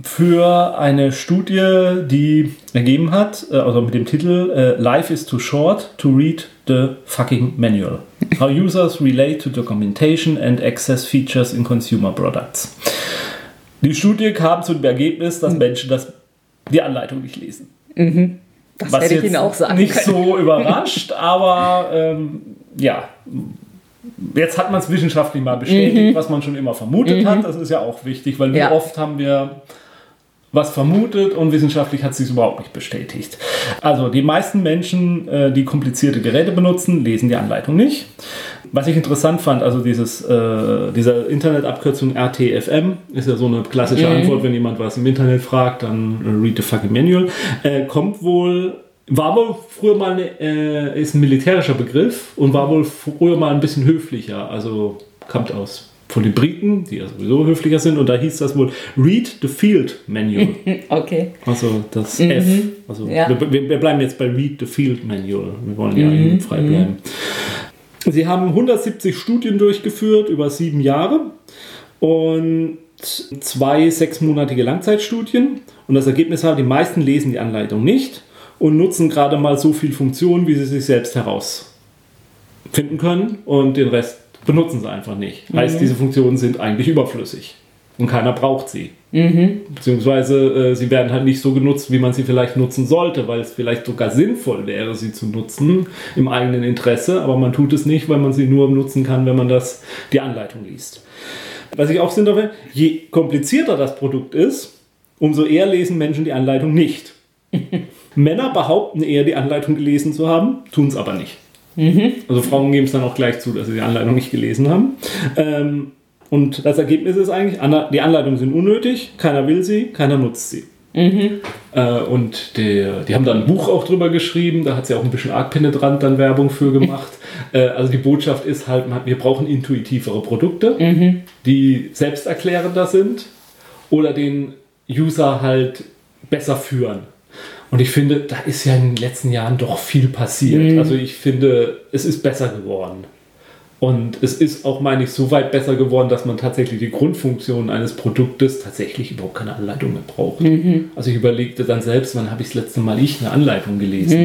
für eine Studie, die ergeben hat, äh, also mit dem Titel äh, Life is too short to read the fucking manual. How users relate to documentation and access features in consumer products. Die Studie kam zu dem Ergebnis, dass Menschen das, die Anleitung nicht lesen. Mhm. Das Was hätte ich Ihnen auch sagen Nicht können. so überrascht, aber ähm, ja, jetzt hat man es wissenschaftlich mal bestätigt, mhm. was man schon immer vermutet mhm. hat. Das ist ja auch wichtig, weil ja. oft haben wir was vermutet und wissenschaftlich hat sich überhaupt nicht bestätigt. Also die meisten Menschen, äh, die komplizierte Geräte benutzen, lesen die Anleitung nicht. Was ich interessant fand, also dieses, äh, diese Internetabkürzung RTFM ist ja so eine klassische mhm. Antwort, wenn jemand was im Internet fragt, dann äh, read the fucking manual, äh, kommt wohl war wohl früher mal eine, äh, ist ein militärischer Begriff und war wohl früher mal ein bisschen höflicher. Also kommt aus von den Briten, die ja sowieso höflicher sind, und da hieß das wohl Read the Field Manual. okay. Also das mhm. F. Also ja. wir, wir, bleiben jetzt bei Read the Field Manual. Wir wollen ja mhm. frei bleiben. Mhm. Sie haben 170 Studien durchgeführt über sieben Jahre und zwei sechsmonatige Langzeitstudien. Und das Ergebnis war, die meisten lesen die Anleitung nicht und nutzen gerade mal so viel Funktion, wie sie sich selbst herausfinden können und den Rest benutzen sie einfach nicht. Mhm. Heißt, diese Funktionen sind eigentlich überflüssig und keiner braucht sie. Mhm. Beziehungsweise äh, sie werden halt nicht so genutzt, wie man sie vielleicht nutzen sollte, weil es vielleicht sogar sinnvoll wäre, sie zu nutzen im eigenen Interesse, aber man tut es nicht, weil man sie nur nutzen kann, wenn man das, die Anleitung liest. Was ich auch sinnvoll finde, je komplizierter das Produkt ist, umso eher lesen Menschen die Anleitung nicht. Männer behaupten eher, die Anleitung gelesen zu haben, tun es aber nicht. Mhm. Also Frauen geben es dann auch gleich zu, dass sie die Anleitung nicht gelesen haben. Ähm, und das Ergebnis ist eigentlich, die Anleitungen sind unnötig, keiner will sie, keiner nutzt sie. Mhm. Äh, und die, die haben da ein Buch auch drüber geschrieben, da hat sie auch ein bisschen arg penetrant dann Werbung für gemacht. äh, also die Botschaft ist halt, wir brauchen intuitivere Produkte, mhm. die selbsterklärender sind oder den User halt besser führen. Und ich finde, da ist ja in den letzten Jahren doch viel passiert. Mhm. Also ich finde, es ist besser geworden. Und es ist auch, meine ich, so weit besser geworden, dass man tatsächlich die Grundfunktionen eines Produktes tatsächlich überhaupt keine Anleitung mehr braucht. Mhm. Also ich überlegte dann selbst, wann habe ich das letzte Mal ich eine Anleitung gelesen?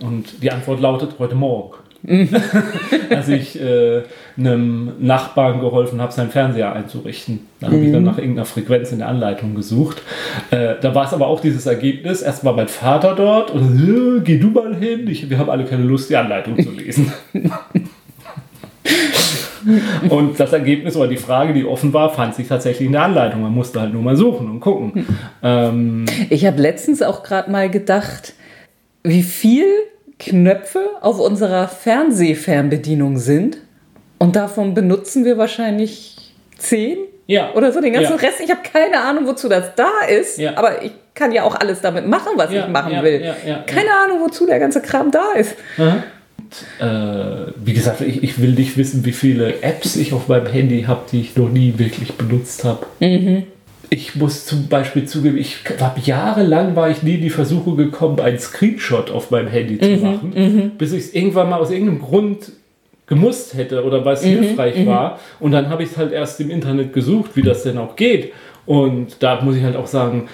Mhm. Und die Antwort lautet heute Morgen. Mhm. Als ich äh, einem Nachbarn geholfen habe, seinen Fernseher einzurichten. Da habe ich dann mhm. nach irgendeiner Frequenz in der Anleitung gesucht. Äh, da war es aber auch dieses Ergebnis. Erst war mein Vater dort und äh, geh du mal hin. Ich, wir haben alle keine Lust, die Anleitung zu lesen. Und das Ergebnis oder die Frage, die offen war, fand sich tatsächlich in der Anleitung. Man musste halt nur mal suchen und gucken. Ähm, Ich habe letztens auch gerade mal gedacht, wie viel Knöpfe auf unserer Fernsehfernbedienung sind. Und davon benutzen wir wahrscheinlich zehn ja. oder so. Den ganzen Ja. Rest, ich habe keine Ahnung, wozu das da ist. Ja. Aber ich kann ja auch alles damit machen, was ich machen will. keine Ahnung, wozu der ganze Kram da ist. Äh, wie gesagt, ich, ich will nicht wissen, wie viele Apps ich auf meinem Handy habe, die ich noch nie wirklich benutzt habe. Ich muss zum Beispiel zugeben, ich habe jahrelang war ich nie in die Versuche gekommen, einen Screenshot auf meinem Handy zu machen, bis ich es irgendwann mal aus irgendeinem Grund gemusst hätte oder weil es hilfreich war. Und dann habe ich es halt erst im Internet gesucht, wie das denn auch geht. Und da muss ich halt auch sagen,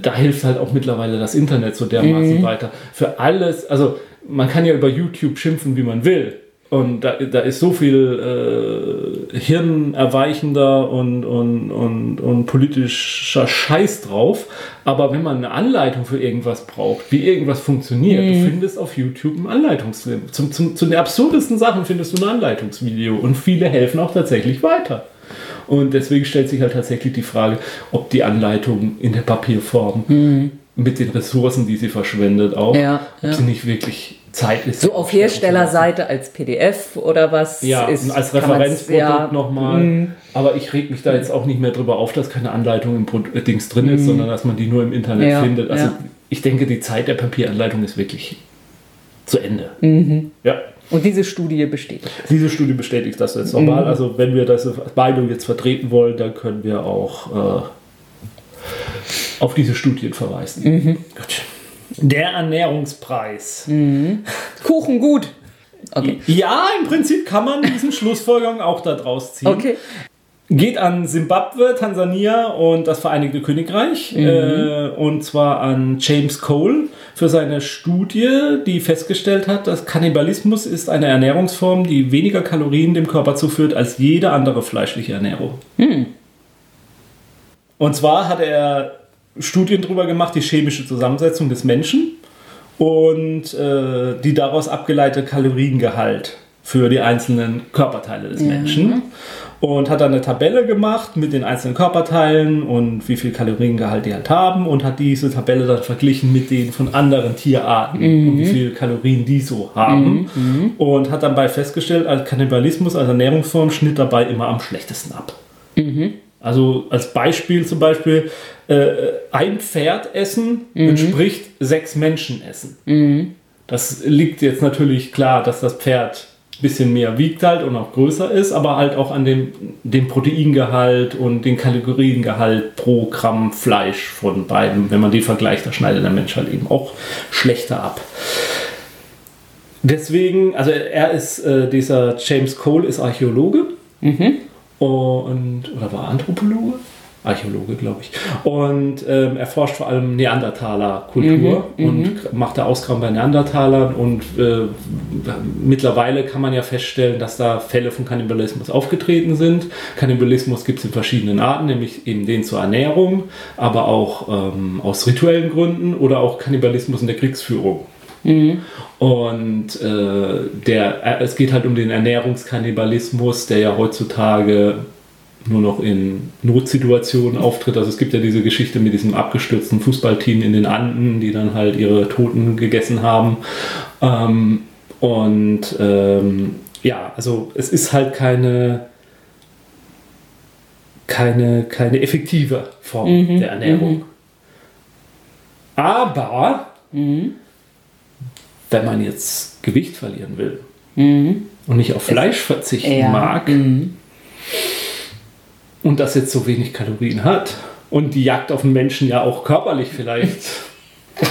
da hilft halt auch mittlerweile das Internet so dermaßen weiter. Für alles, also man kann ja über YouTube schimpfen, wie man will. Und da, da ist so viel äh, hirnerweichender und, und, und, und politischer Scheiß drauf. Aber wenn man eine Anleitung für irgendwas braucht, wie irgendwas funktioniert, du findest auf YouTube ein Anleitungsvideo. Zum, zum, zu den absurdesten Sachen findest du ein Anleitungsvideo. Und viele helfen auch tatsächlich weiter. Und deswegen stellt sich halt tatsächlich die Frage, ob die Anleitung in der Papierform mit den Ressourcen, die sie verschwendet, auch, Ja, ob sie nicht wirklich Zeit ist. So auf Herstellerseite als PDF oder was Ja, ist. als Referenzprodukt ja, nochmal. Aber ich reg mich da jetzt auch nicht mehr drüber auf, dass keine Anleitung im Pro äh, Dings drin ist, sondern dass man die nur im Internet Ja, findet. Also ja. ich denke, die Zeit der Papieranleitung ist wirklich zu Ende. Mhm. Ja. Und diese Studie bestätigt. Diese Studie bestätigt das jetzt nochmal. Also wenn wir das Meinung jetzt vertreten wollen, dann können wir auch äh, auf diese Studien verweisen. Gut. Der Ernährungspreis. Kuchen gut. Okay. Ja, im Prinzip kann man diesen Schlussfolgerung auch daraus ziehen. Okay. Geht an Simbabwe, Tansania und das Vereinigte Königreich. Äh, und zwar an James Cole für seine Studie, die festgestellt hat, dass Kannibalismus ist eine Ernährungsform, die weniger Kalorien dem Körper zuführt als jede andere fleischliche Ernährung. Und zwar hat er Studien darüber gemacht, die chemische Zusammensetzung des Menschen und äh, die daraus abgeleitete Kaloriengehalt für die einzelnen Körperteile des Menschen. Und hat dann eine Tabelle gemacht mit den einzelnen Körperteilen und wie viel Kaloriengehalt die halt haben und hat diese Tabelle dann verglichen mit denen von anderen Tierarten und wie viel Kalorien die so haben. Und hat dabei festgestellt, als Kannibalismus als Ernährungsform schnitt dabei immer am schlechtesten ab. Also als Beispiel zum Beispiel, äh, ein Pferd essen entspricht sechs Menschen essen. Das liegt jetzt natürlich klar, dass das Pferd ein bisschen mehr wiegt halt und auch größer ist, aber halt auch an dem, dem Proteingehalt und den Kaloriengehalt pro Gramm Fleisch von beiden. Wenn man die vergleicht, da schneidet der Mensch halt eben auch schlechter ab. Deswegen, also er ist, äh, dieser James Cole ist Archäologe und, oder war Anthropologe? Archäologe, glaube ich. Und ähm, er forscht vor allem Neandertaler-Kultur und macht da Ausgraben bei Neandertalern. Und äh, mittlerweile kann man ja feststellen, dass da Fälle von Kannibalismus aufgetreten sind. Kannibalismus gibt es in verschiedenen Arten, nämlich eben den zur Ernährung, aber auch ähm, aus rituellen Gründen oder auch Kannibalismus in der Kriegsführung. Und äh, der, äh, es geht halt um den Ernährungskannibalismus, der ja heutzutage nur noch in Notsituationen auftritt. Also es gibt ja diese Geschichte mit diesem abgestürzten Fußballteam in den Anden, die dann halt ihre Toten gegessen haben. Ähm, und ähm, ja, also es ist halt keine, keine, keine effektive Form der Ernährung. Aber wenn man jetzt Gewicht verlieren will und nicht auf Fleisch verzichten Ja. mag und das jetzt so wenig Kalorien hat und die Jagd auf den Menschen ja auch körperlich vielleicht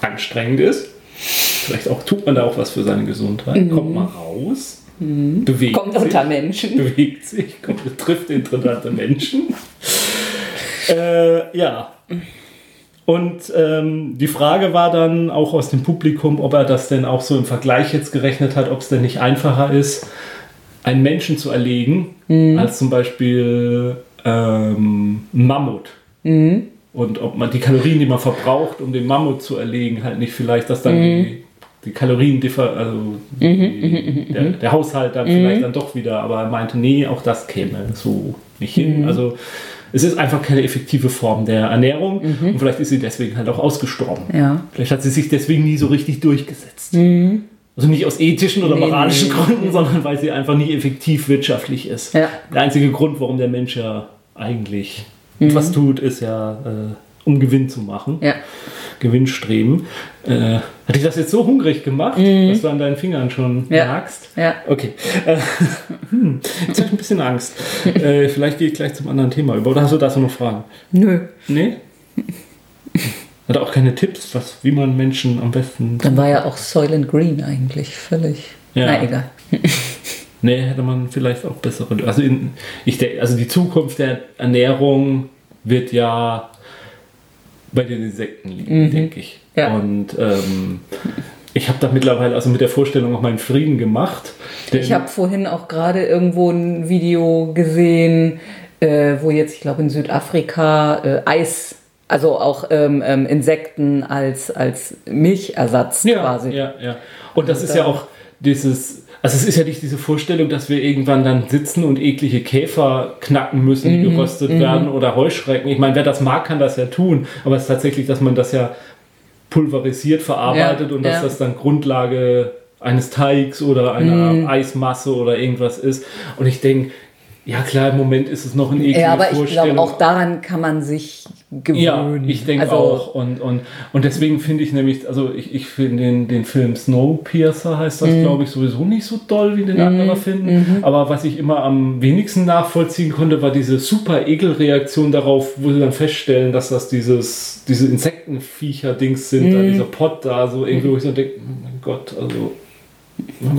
anstrengend ist, vielleicht auch tut man da auch was für seine Gesundheit, kommt mal raus, bewegt Kommt sich unter Menschen. bewegt sich, kommt, trifft interessante Menschen. äh, ja. Und ähm, die Frage war dann auch aus dem Publikum, ob er das denn auch so im Vergleich jetzt gerechnet hat, ob es denn nicht einfacher ist, einen Menschen zu erlegen, als zum Beispiel ähm, Mammut. Und ob man die Kalorien, die man verbraucht, um den Mammut zu erlegen, halt nicht vielleicht, dass dann die die Kalorien, also die, der, der, Haushalt dann vielleicht dann doch wieder, aber er meinte, nee, auch das käme so nicht hin. Also es ist einfach keine effektive Form der Ernährung mhm. und vielleicht ist sie deswegen halt auch ausgestorben. Ja. Vielleicht hat sie sich deswegen nie so richtig durchgesetzt. Mhm. Also nicht aus ethischen oder nee, moralischen nee, Gründen, nee. sondern weil sie einfach nie effektiv wirtschaftlich ist. Ja. Der einzige Grund, warum der Mensch ja eigentlich mhm. was tut, ist ja, äh, um Gewinn zu machen. Ja. Gewinnstreben. Äh, hat dich das jetzt so hungrig gemacht, mhm. dass du an deinen Fingern schon ja. nagst? Ja. Okay. Äh, hm, jetzt habe ich ein bisschen Angst. Äh, vielleicht gehe ich gleich zum anderen Thema über. Oder hast du dazu noch Fragen? Nö. Nee? Hat auch keine Tipps, was, wie man Menschen am besten. Dann war ja auch Soylent Green eigentlich völlig. Ja. Na egal. nee, hätte man vielleicht auch bessere. Also, in, ich denke, also die Zukunft der Ernährung wird ja bei den Insekten liegen, mhm. denke ich. Ja. Und ähm, ich habe da mittlerweile also mit der Vorstellung auch meinen Frieden gemacht. Ich habe vorhin auch gerade irgendwo ein Video gesehen, äh, wo jetzt, ich glaube in Südafrika, äh, Eis also auch ähm, ähm, Insekten als, als Milchersatz ja, quasi. Ja, ja. Und das und ist ja auch dieses, also es ist ja nicht diese Vorstellung, dass wir irgendwann dann sitzen und eklige Käfer knacken müssen, die mhm, geröstet mhm. werden oder Heuschrecken. Ich meine, wer das mag, kann das ja tun, aber es ist tatsächlich, dass man das ja pulverisiert verarbeitet ja, und dass ja. das dann Grundlage eines Teigs oder einer mhm. Eismasse oder irgendwas ist. Und ich denke, ja klar, im Moment ist es noch ein eklige Ja, aber ich glaube, auch daran kann man sich gewöhnen. Ja, ich denke also, auch. Und, und, und deswegen finde ich nämlich, also ich, ich finde den, den Film Snowpiercer heißt das, mm. glaube ich, sowieso nicht so doll, wie den mm. andere finden. -hmm. Aber was ich immer am wenigsten nachvollziehen konnte, war diese super Ekelreaktion darauf, wo sie dann feststellen, dass das dieses, diese Insektenviecher-Dings sind, da mhm. dieser Pot da, so irgendwie, wo ich so denke, oh mein Gott, also.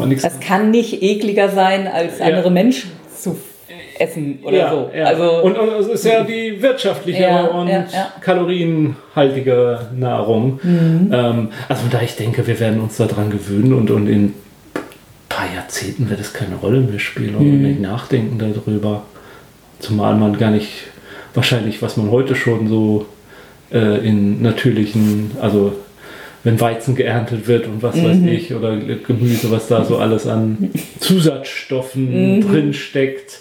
Es kann nicht ekliger sein, als andere. Menschen zu essen oder ja, so. Ja. Also, und, und es ist ja die wirtschaftliche ja, und kalorienhaltige Nahrung. Mhm. Ähm, also da ich denke, wir werden uns daran gewöhnen und, und in ein paar Jahrzehnten wird es keine Rolle mehr spielen und mhm. nicht nachdenken darüber. Zumal man gar nicht wahrscheinlich, was man heute schon so äh, in natürlichen, also wenn Weizen geerntet wird und was mhm. weiß ich, oder Gemüse, was da so alles an Zusatzstoffen mhm. drin steckt.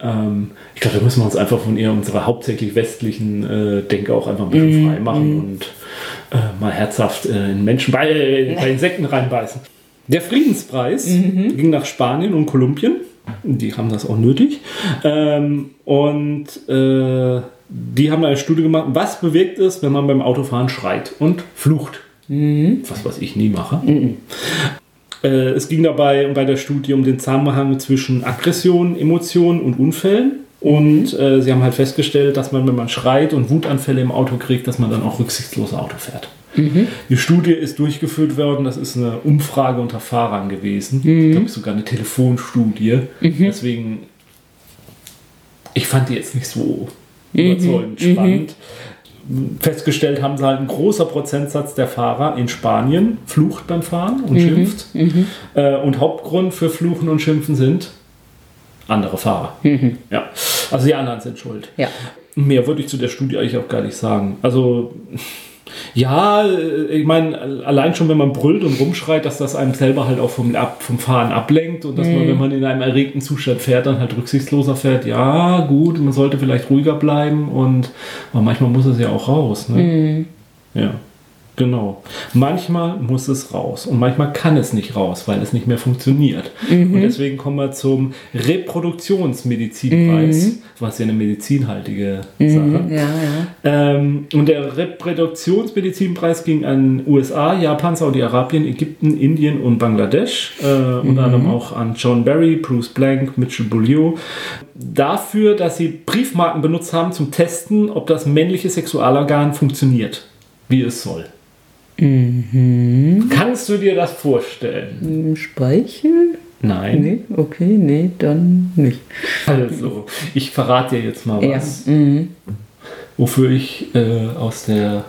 Ähm, ich glaube, da müssen wir uns einfach von ihr, unserer hauptsächlich westlichen äh, Denke auch einfach ein bisschen mm, frei machen mm. und äh, mal herzhaft äh, in Menschen bei, äh, bei Insekten reinbeißen. Der Friedenspreis mhm. ging nach Spanien und Kolumbien. Die haben das auch nötig. Ähm, und äh, die haben eine Studie gemacht, was bewirkt es, wenn man beim Autofahren schreit und flucht. Mhm. Was, was ich nie mache. Mhm. Äh, es ging dabei bei der Studie um den Zusammenhang zwischen Aggression, Emotionen und Unfällen. Und mhm. äh, sie haben halt festgestellt, dass man, wenn man schreit und Wutanfälle im Auto kriegt, dass man dann auch rücksichtslos Auto fährt. Mhm. Die Studie ist durchgeführt worden, das ist eine Umfrage unter Fahrern gewesen. Mhm. Ich glaube, sogar eine Telefonstudie. Mhm. Deswegen, ich fand die jetzt nicht so Mhm. überzeugend spannend festgestellt haben sie halt, ein großer Prozentsatz der Fahrer in Spanien flucht beim Fahren und Mhm. schimpft. Mhm. Äh, und Hauptgrund für Fluchen und Schimpfen sind andere Fahrer. Mhm. Ja, also die anderen sind schuld. Ja. Mehr würde ich zu der Studie eigentlich auch gar nicht sagen. Also ja, äh, ich meine, allein schon, wenn man brüllt und rumschreit, dass das einem selber halt auch vom, Ab, vom Fahren ablenkt und dass man, Mhm. wenn man in einem erregten Zustand fährt, dann halt rücksichtsloser fährt. Ja, gut, man sollte vielleicht ruhiger bleiben und aber manchmal muss es ja auch raus. Ne? Mhm. Ja, genau. Manchmal muss es raus und manchmal kann es nicht raus, weil es nicht mehr funktioniert. Mhm. Und deswegen kommen wir zum Reproduktionsmedizinpreis, Mhm. was ja eine medizinhaltige Mhm. Sache. Ja, ja. Ähm, und der Reproduktionsmedizinpreis ging an USA, Japan, Saudi-Arabien, Ägypten, Indien und Bangladesch. Äh, Unter anderem auch an John Barry, Bruce Blank, Mitchell Beaulieu. Dafür, dass sie Briefmarken benutzt haben zum Testen, ob das männliche Sexualorgan funktioniert, wie es soll. Mhm. Kannst du dir das vorstellen? Speichel? Nein. Nee, okay, nee, dann nicht. Also, ich verrate dir jetzt mal Ja. was, Mhm. wofür ich äh, aus der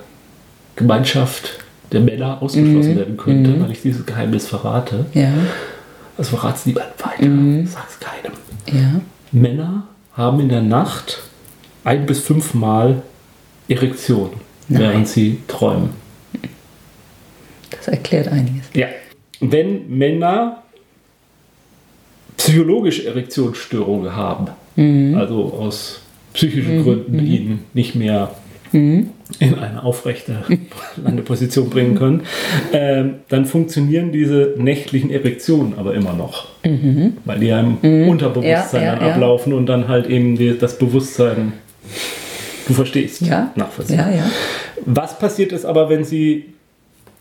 Gemeinschaft der Männer ausgeschlossen Mhm. werden könnte, Mhm. weil ich dieses Geheimnis verrate. Ja, Das verrat's niemand weiter. Mhm. Sag's keinem. ja. Männer haben in der Nacht ein bis fünfmal Erektion, Nein. während sie träumen. Das erklärt einiges. Ja. Wenn Männer psychologische Erektionsstörungen haben, also aus psychischen Gründen ihn nicht mehr in eine aufrechte Landeposition bringen können, ähm, dann funktionieren diese nächtlichen Erektionen aber immer noch. Weil die ja im Unterbewusstsein Ja, ja, dann ja. ablaufen und dann halt eben die, das Bewusstsein, du verstehst, Ja. nachvollziehen. Was passiert ist aber, wenn Sie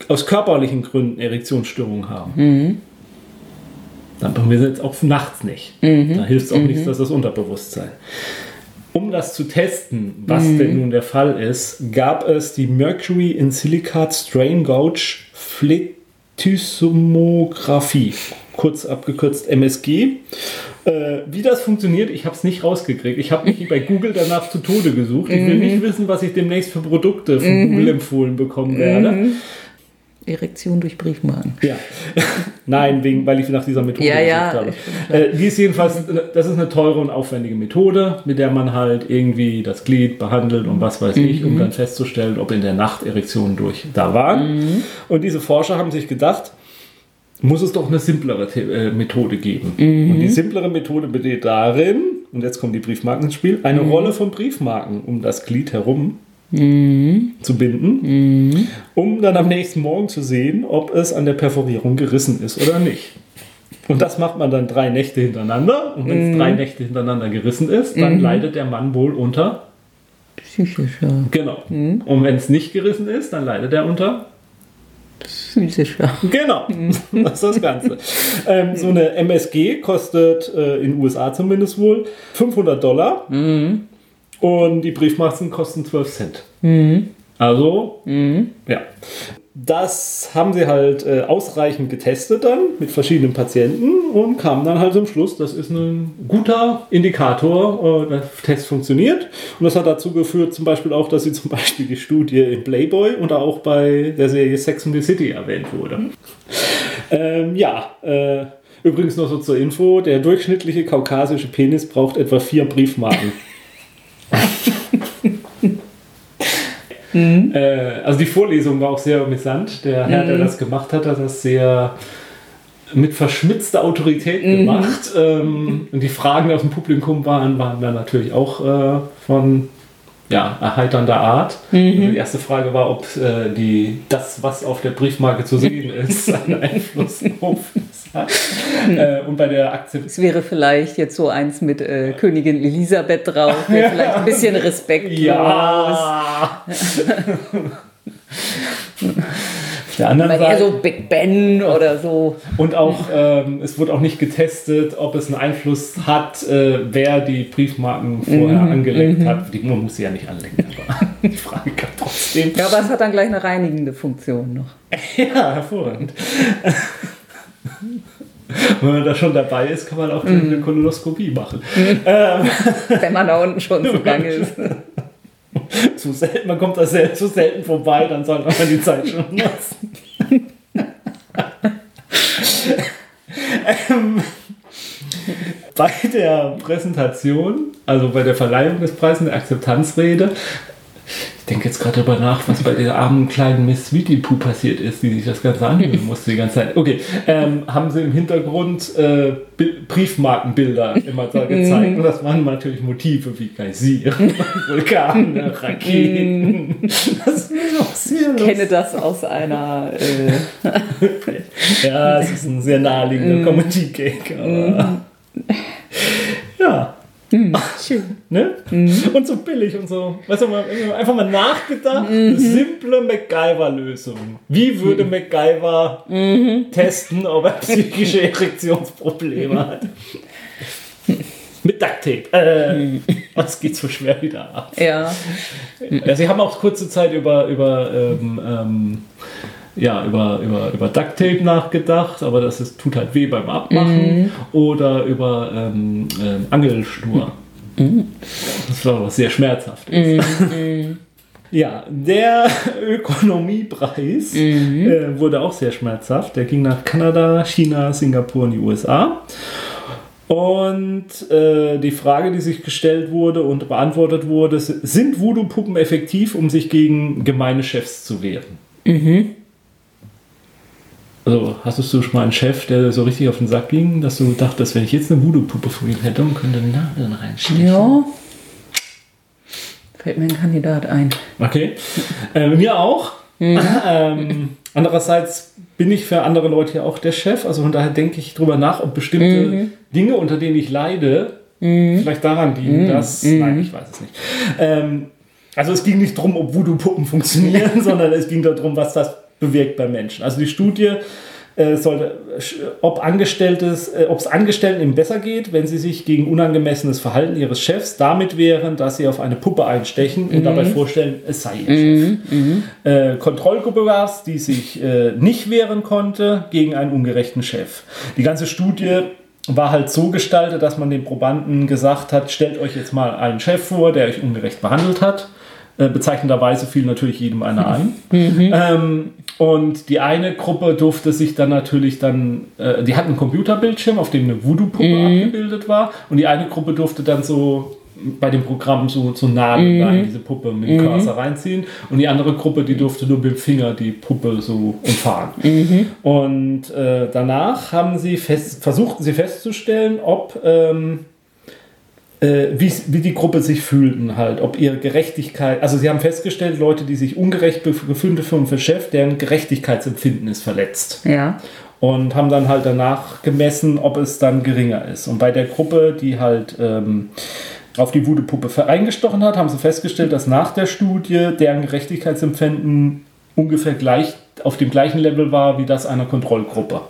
aus körperlichen Gründen Erektionsstörungen haben? Dann machen wir sie jetzt auch nachts nicht. Da hilft es auch nichts, dass das Unterbewusstsein. Um das zu testen, was denn nun der Fall ist, gab es die Mercury in Silicate Strain Gauge Fletissomographie, kurz abgekürzt MSG. Äh, wie das funktioniert, ich habe es nicht rausgekriegt. Ich habe mich bei Google danach zu Tode gesucht. Ich will nicht wissen, was ich demnächst für Produkte von Google empfohlen bekommen werde. Erektion durch Briefmarken. Ja. Nein, wegen, weil ich nach dieser Methode Ja, ja, habe. Äh, die ist jedenfalls, das ist eine teure und aufwendige Methode, mit der man halt irgendwie das Glied behandelt und was weiß ich, Mhm. um dann festzustellen, ob in der Nacht Erektionen durch da waren. Mhm. Und diese Forscher haben sich gedacht, muss es doch eine simplere The äh, Methode geben. Mhm. Und die simplere Methode besteht darin, und jetzt kommen die Briefmarken ins Spiel, eine Mhm. Rolle von Briefmarken um das Glied herum Mhm. zu binden, um dann am nächsten Morgen zu sehen, ob es an der Perforierung gerissen ist oder nicht. Und das macht man dann drei Nächte hintereinander. Und wenn es drei Nächte hintereinander gerissen ist, dann leidet der Mann wohl unter. Psychischer, Genau. Und wenn es nicht gerissen ist, dann leidet er unter. physischer. Genau. Das ist das Ganze. ähm, so eine MSG kostet äh, in den USA zumindest wohl 500 Dollar. Und die Briefmarken kosten 12 Cent. Also, ja. Das haben sie halt äh, ausreichend getestet dann mit verschiedenen Patienten und kamen dann halt zum Schluss, das ist ein guter Indikator, äh, der Test funktioniert. Und das hat dazu geführt, zum Beispiel auch, dass sie zum Beispiel die Studie in Playboy und auch bei der Serie Sex and the City erwähnt wurde. Ähm, ja, äh, übrigens noch so zur Info, der durchschnittliche kaukasische Penis braucht etwa vier Briefmarken. Äh, also die Vorlesung war auch sehr amüsant. Der Herr, der das gemacht hat, hat das sehr mit verschmitzter Autorität gemacht. Ähm, und die Fragen aus dem Publikum waren, waren dann natürlich auch äh, von ja, erheiternder Art. Also die erste Frage war, ob äh, die, das, was auf der Briefmarke zu sehen ist, einen Einfluss auf hat. Äh, und bei der Akzeptanz Es wäre vielleicht jetzt so eins mit äh, Königin Elisabeth drauf, wäre vielleicht ein bisschen respektlos. Ja! Der anderen eher Seite, so Big Ben oder so. und auch, ähm, es wurde auch nicht getestet, ob es einen Einfluss hat, äh, wer die Briefmarken vorher angelegt hat. Die man muss sie ja nicht anlegen, aber die Frage kam trotzdem. Ja, aber es hat dann gleich eine reinigende Funktion noch. Ja, hervorragend. Wenn man da schon dabei ist, kann man auch eine Kolonoskopie machen. Ähm, Wenn man da unten schon zugange ist. zu selten, man kommt da sel zu selten vorbei, dann sollte man die Zeit schon nutzen. ähm, bei der Präsentation, also bei der Verleihung des Preises, der Akzeptanzrede, ich denke jetzt gerade darüber nach, was bei der armen kleinen Miss Sweetie Pooh passiert ist, die sich das Ganze anhören musste die ganze Zeit. Okay, ähm, haben sie im Hintergrund äh, Bi- Briefmarkenbilder immer da gezeigt und das waren natürlich Motive wie Geysir, Vulkane, Raketen. Das ist Ich kenne das aus einer. Äh, Ja, es ist ein sehr naheliegender Comedy-Gag, aber. Ja. schön. Ne? Und so billig und so. Weißt du, mal, einfach mal nachgedacht. Eine simple MacGyver-Lösung. Wie würde MacGyver testen, ob er psychische Erektionsprobleme hat? Mit Ducktape. Äh, was geht so schwer wieder ab? Ja. Ja, sie haben auch kurze Zeit über, über, ähm, ähm, ja, über, über, über Ducktape nachgedacht, aber das ist, tut halt weh beim Abmachen. Oder über ähm, ähm, Angelschnur. Das war was sehr schmerzhaft ist. Ja, der Ökonomiepreis äh, wurde auch sehr schmerzhaft. Der ging nach Kanada, China, Singapur und die USA. Und äh, die Frage, die sich gestellt wurde und beantwortet wurde, sind Voodoo-Puppen effektiv, um sich gegen gemeine Chefs zu wehren? Also hast du schon mal einen Chef, der so richtig auf den Sack ging, dass du dachtest, wenn ich jetzt eine Voodoo-Puppe von ihm hätte und könnte einen Nadeln reinstechen? Ja. Fällt mir ein Kandidat ein. Okay. Äh, mir auch. ähm, andererseits bin ich für andere Leute ja auch der Chef. Also von daher denke ich drüber nach, ob bestimmte Dinge, unter denen ich leide, vielleicht daran liegen, dass. Nein, ich weiß es nicht. Ähm, also es ging nicht darum, ob Voodoo-Puppen funktionieren, sondern es ging darum, was das bewirkt bei Menschen. Also die Studie äh, sollte, ob Angestelltes, äh, ob es Angestellten eben besser geht, wenn sie sich gegen unangemessenes Verhalten ihres Chefs damit wehren, dass sie auf eine Puppe einstechen und dabei vorstellen, es sei ihr Chef. Äh, Kontrollgruppe war es, die sich äh, nicht wehren konnte gegen einen ungerechten Chef. Die ganze Studie war halt so gestaltet, dass man den Probanden gesagt hat, stellt euch jetzt mal einen Chef vor, der euch ungerecht behandelt hat. Äh, bezeichnenderweise fiel natürlich jedem einer ein. Ähm, und die eine Gruppe durfte sich dann natürlich dann, äh, die hatten einen Computerbildschirm, auf dem eine Voodoo-Puppe abgebildet war. Und die eine Gruppe durfte dann so bei dem Programm so, so Nadeln da in diese Puppe mit dem Cursor reinziehen. Und die andere Gruppe, die durfte nur mit dem Finger die Puppe so umfahren. Und äh, danach haben sie fest, versuchten sie festzustellen, ob ähm, äh, wie, wie die Gruppe sich fühlten halt, ob ihre Gerechtigkeit, also sie haben festgestellt, Leute, die sich ungerecht bef- gefühlt fühlen für Chef, deren Gerechtigkeitsempfinden ist verletzt. Ja. Und haben dann halt danach gemessen, ob es dann geringer ist. Und bei der Gruppe, die halt ähm, auf die Voodoo-Puppe eingestochen hat, haben sie festgestellt, dass nach der Studie deren Gerechtigkeitsempfinden ungefähr gleich auf dem gleichen Level war wie das einer Kontrollgruppe.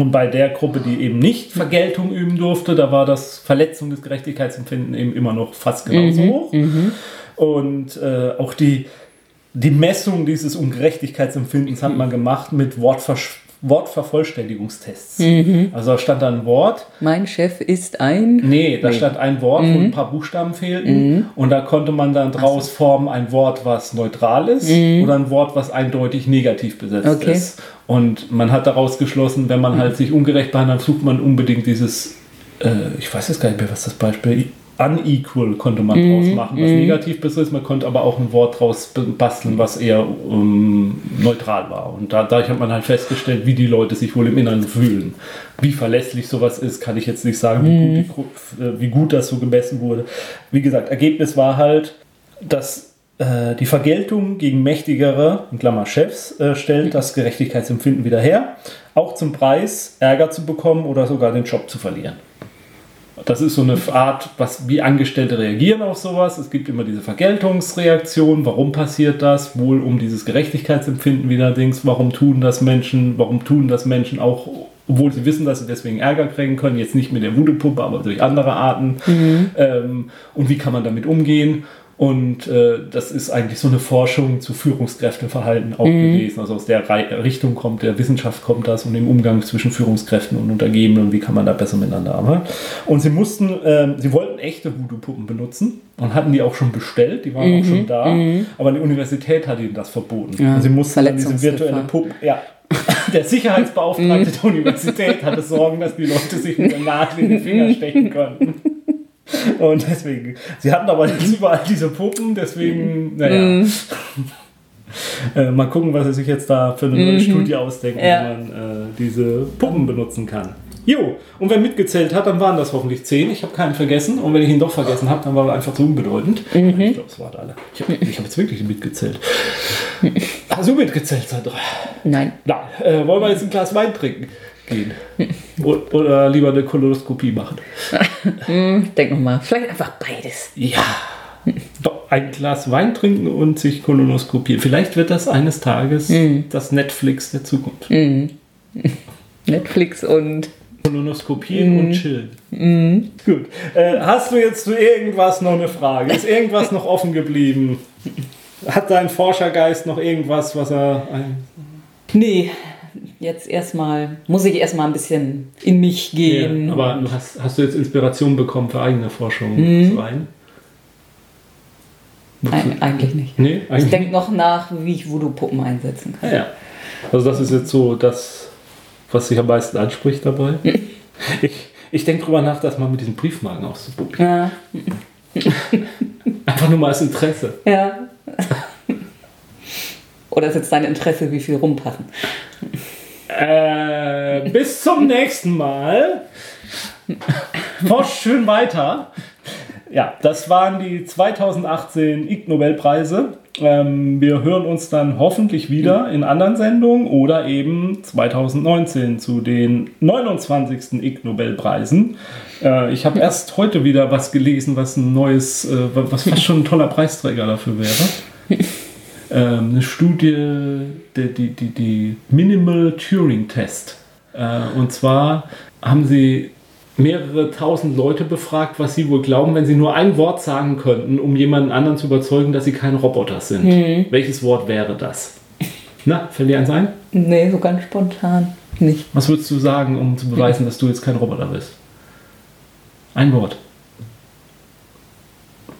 Und bei der Gruppe, die eben nicht Vergeltung üben durfte, da war das Verletzung des Gerechtigkeitsempfinden eben immer noch fast genauso hoch. Und äh, auch die, die Messung dieses Ungerechtigkeitsempfindens hat man gemacht mit Wortversch Wortvervollständigungstests. Also da stand da ein Wort, Mein Chef ist ein. nee, da stand ein Wort, wo ein paar Buchstaben fehlten und da konnte man dann draus formen ein Wort, was neutral ist oder ein Wort, was eindeutig negativ besetzt Okay. ist. Und man hat daraus geschlossen, wenn man halt sich ungerecht behandelt, sucht man unbedingt dieses, äh, ich weiß jetzt gar nicht mehr, was das Beispiel Unequal konnte man draus machen, was negativ besetzt. Man konnte aber auch ein Wort draus basteln, was eher ähm, neutral war. Und da, dadurch hat man halt festgestellt, wie die Leute sich wohl im Inneren fühlen. Wie verlässlich sowas ist, kann ich jetzt nicht sagen, wie, gut, die, Gru- äh, wie gut das so gemessen wurde. Wie gesagt, Ergebnis war halt, dass äh, die Vergeltung gegen mächtigere, in Klammer Chefs, äh, stellt das Gerechtigkeitsempfinden wieder her, auch zum Preis Ärger zu bekommen oder sogar den Job zu verlieren. Das ist so eine Art, was, wie Angestellte reagieren auf sowas. Es gibt immer diese Vergeltungsreaktion. Warum passiert das? Wohl um dieses Gerechtigkeitsempfinden wieder Dings. Warum tun das Menschen? Warum tun das Menschen auch, obwohl sie wissen, dass sie deswegen Ärger kriegen können? Jetzt nicht mit der Voodoo-Puppe, aber durch andere Arten. Ähm, und wie kann man damit umgehen? Und äh, das ist eigentlich so eine Forschung zu Führungskräfteverhalten auch gewesen. Also aus der Rei- Richtung kommt, der Wissenschaft kommt das und im Umgang zwischen Führungskräften und Untergebenen und wie kann man da besser miteinander arbeiten. Und sie mussten, ähm, sie wollten echte Voodoo-Puppen benutzen und hatten die auch schon bestellt, die waren auch schon da, aber die Universität hat ihnen das verboten. Ja, und sie mussten dann diese virtuelle Puppe, ja. Der Sicherheitsbeauftragte der Universität hatte Sorgen, dass die Leute sich mit der Nadel in den Finger stechen könnten. Und deswegen, sie hatten aber nicht überall diese Puppen, deswegen, naja. Äh, mal gucken, was sie sich jetzt da für eine neue Studie ausdenken, Ja. wie man äh, diese Puppen benutzen kann. Jo, und wer mitgezählt hat, dann waren das hoffentlich zehn. Ich habe keinen vergessen. Und wenn ich ihn doch vergessen habe, dann war er einfach zu unbedeutend. Ich glaube, es waren alle. Ich habe hab jetzt wirklich mitgezählt. Hast du mitgezählt, Sandra? Nein. Na, äh, wollen wir jetzt ein Glas Wein trinken gehen? Oder lieber eine Kolonoskopie machen? Ich denk nochmal. Vielleicht einfach beides. Ja. Doch, ein Glas Wein trinken und sich kolonoskopieren. Vielleicht wird das eines Tages das Netflix der Zukunft. Netflix und. Kolonoskopieren und chillen. Gut. Äh, hast du jetzt zu irgendwas noch eine Frage? Ist irgendwas noch offen geblieben? Hat dein Forschergeist noch irgendwas, was er. Ein Nee, jetzt erstmal. Muss ich erstmal ein bisschen in mich gehen. Ja, aber hast, hast du jetzt Inspiration bekommen für eigene Forschungsreihen? Eig- eigentlich nicht. Nee, Ich eigentlich denke noch nach, wie ich Voodoo-Puppen einsetzen kann. Ja, ja. Also das ist jetzt so das, was sich am meisten anspricht dabei. Ich, ich denke drüber nach, das mal mit diesen Briefmarken auszuprobieren. Ja. Einfach nur mal als Interesse. ja. Oder ist jetzt dein Interesse, wie viel rumpassen? Äh, bis zum nächsten Mal. Forscht schön weiter. Ja, das waren die 2018 Ig Nobelpreise. Ähm, wir hören uns dann hoffentlich wieder in anderen Sendungen oder eben 2019 zu den 29. Ig Nobelpreisen. Äh, ich habe erst heute wieder was gelesen, was ein neues, äh, was fast schon ein toller Preisträger dafür wäre. Ähm, eine Studie, die, die, die, die Minimal Turing Test. Äh, und zwar haben sie mehrere tausend Leute befragt, was sie wohl glauben, wenn sie nur ein Wort sagen könnten, um jemanden anderen zu überzeugen, dass sie kein Roboter sind. Mhm. Welches Wort wäre das? Na, fällt dir eins ein? Nee, so ganz spontan nicht. Was würdest du sagen, um zu beweisen, dass du jetzt kein Roboter bist? Ein Wort.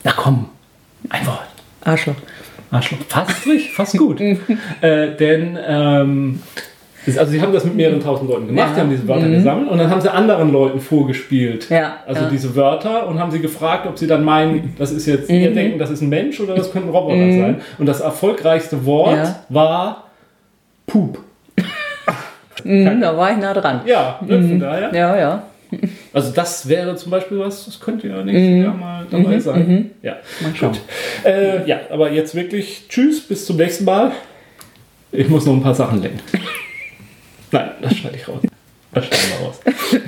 Na komm, ein Wort. Arschloch. Arschloch. Fast richtig, fast gut. äh, denn, ähm, also sie haben das mit mehreren tausend Leuten gemacht, Ja. die haben diese Wörter Mhm. gesammelt und dann haben sie anderen Leuten vorgespielt. Ja, Also ja. diese Wörter und haben sie gefragt, ob sie dann meinen, das ist jetzt, Mhm. ihr denken, das ist ein Mensch oder das könnte ein Roboter sein. Und das erfolgreichste Wort war Poop. Mhm, da war ich nah dran. Ja, ne, von daher. Ja, ja. Also das wäre zum Beispiel was, das könnte ja nächstes Jahr mal dabei sein. Ja, Mhm. Mal schauen. gut. Äh, ja, aber jetzt wirklich Tschüss, bis zum nächsten Mal. Ich muss noch ein paar Sachen lernen. Nein, das schneide ich raus. Das schneiden wir raus.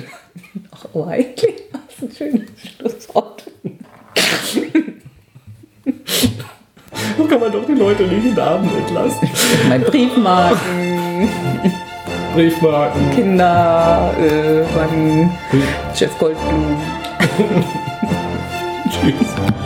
Ach, oh, eigentlich war es ein schönes Schlusswort. So kann man doch die Leute nicht in den Abend entlassen. Mein Briefmarken, Briefmarken. Kinder, äh, beim Chef Goldblum. Tschüss.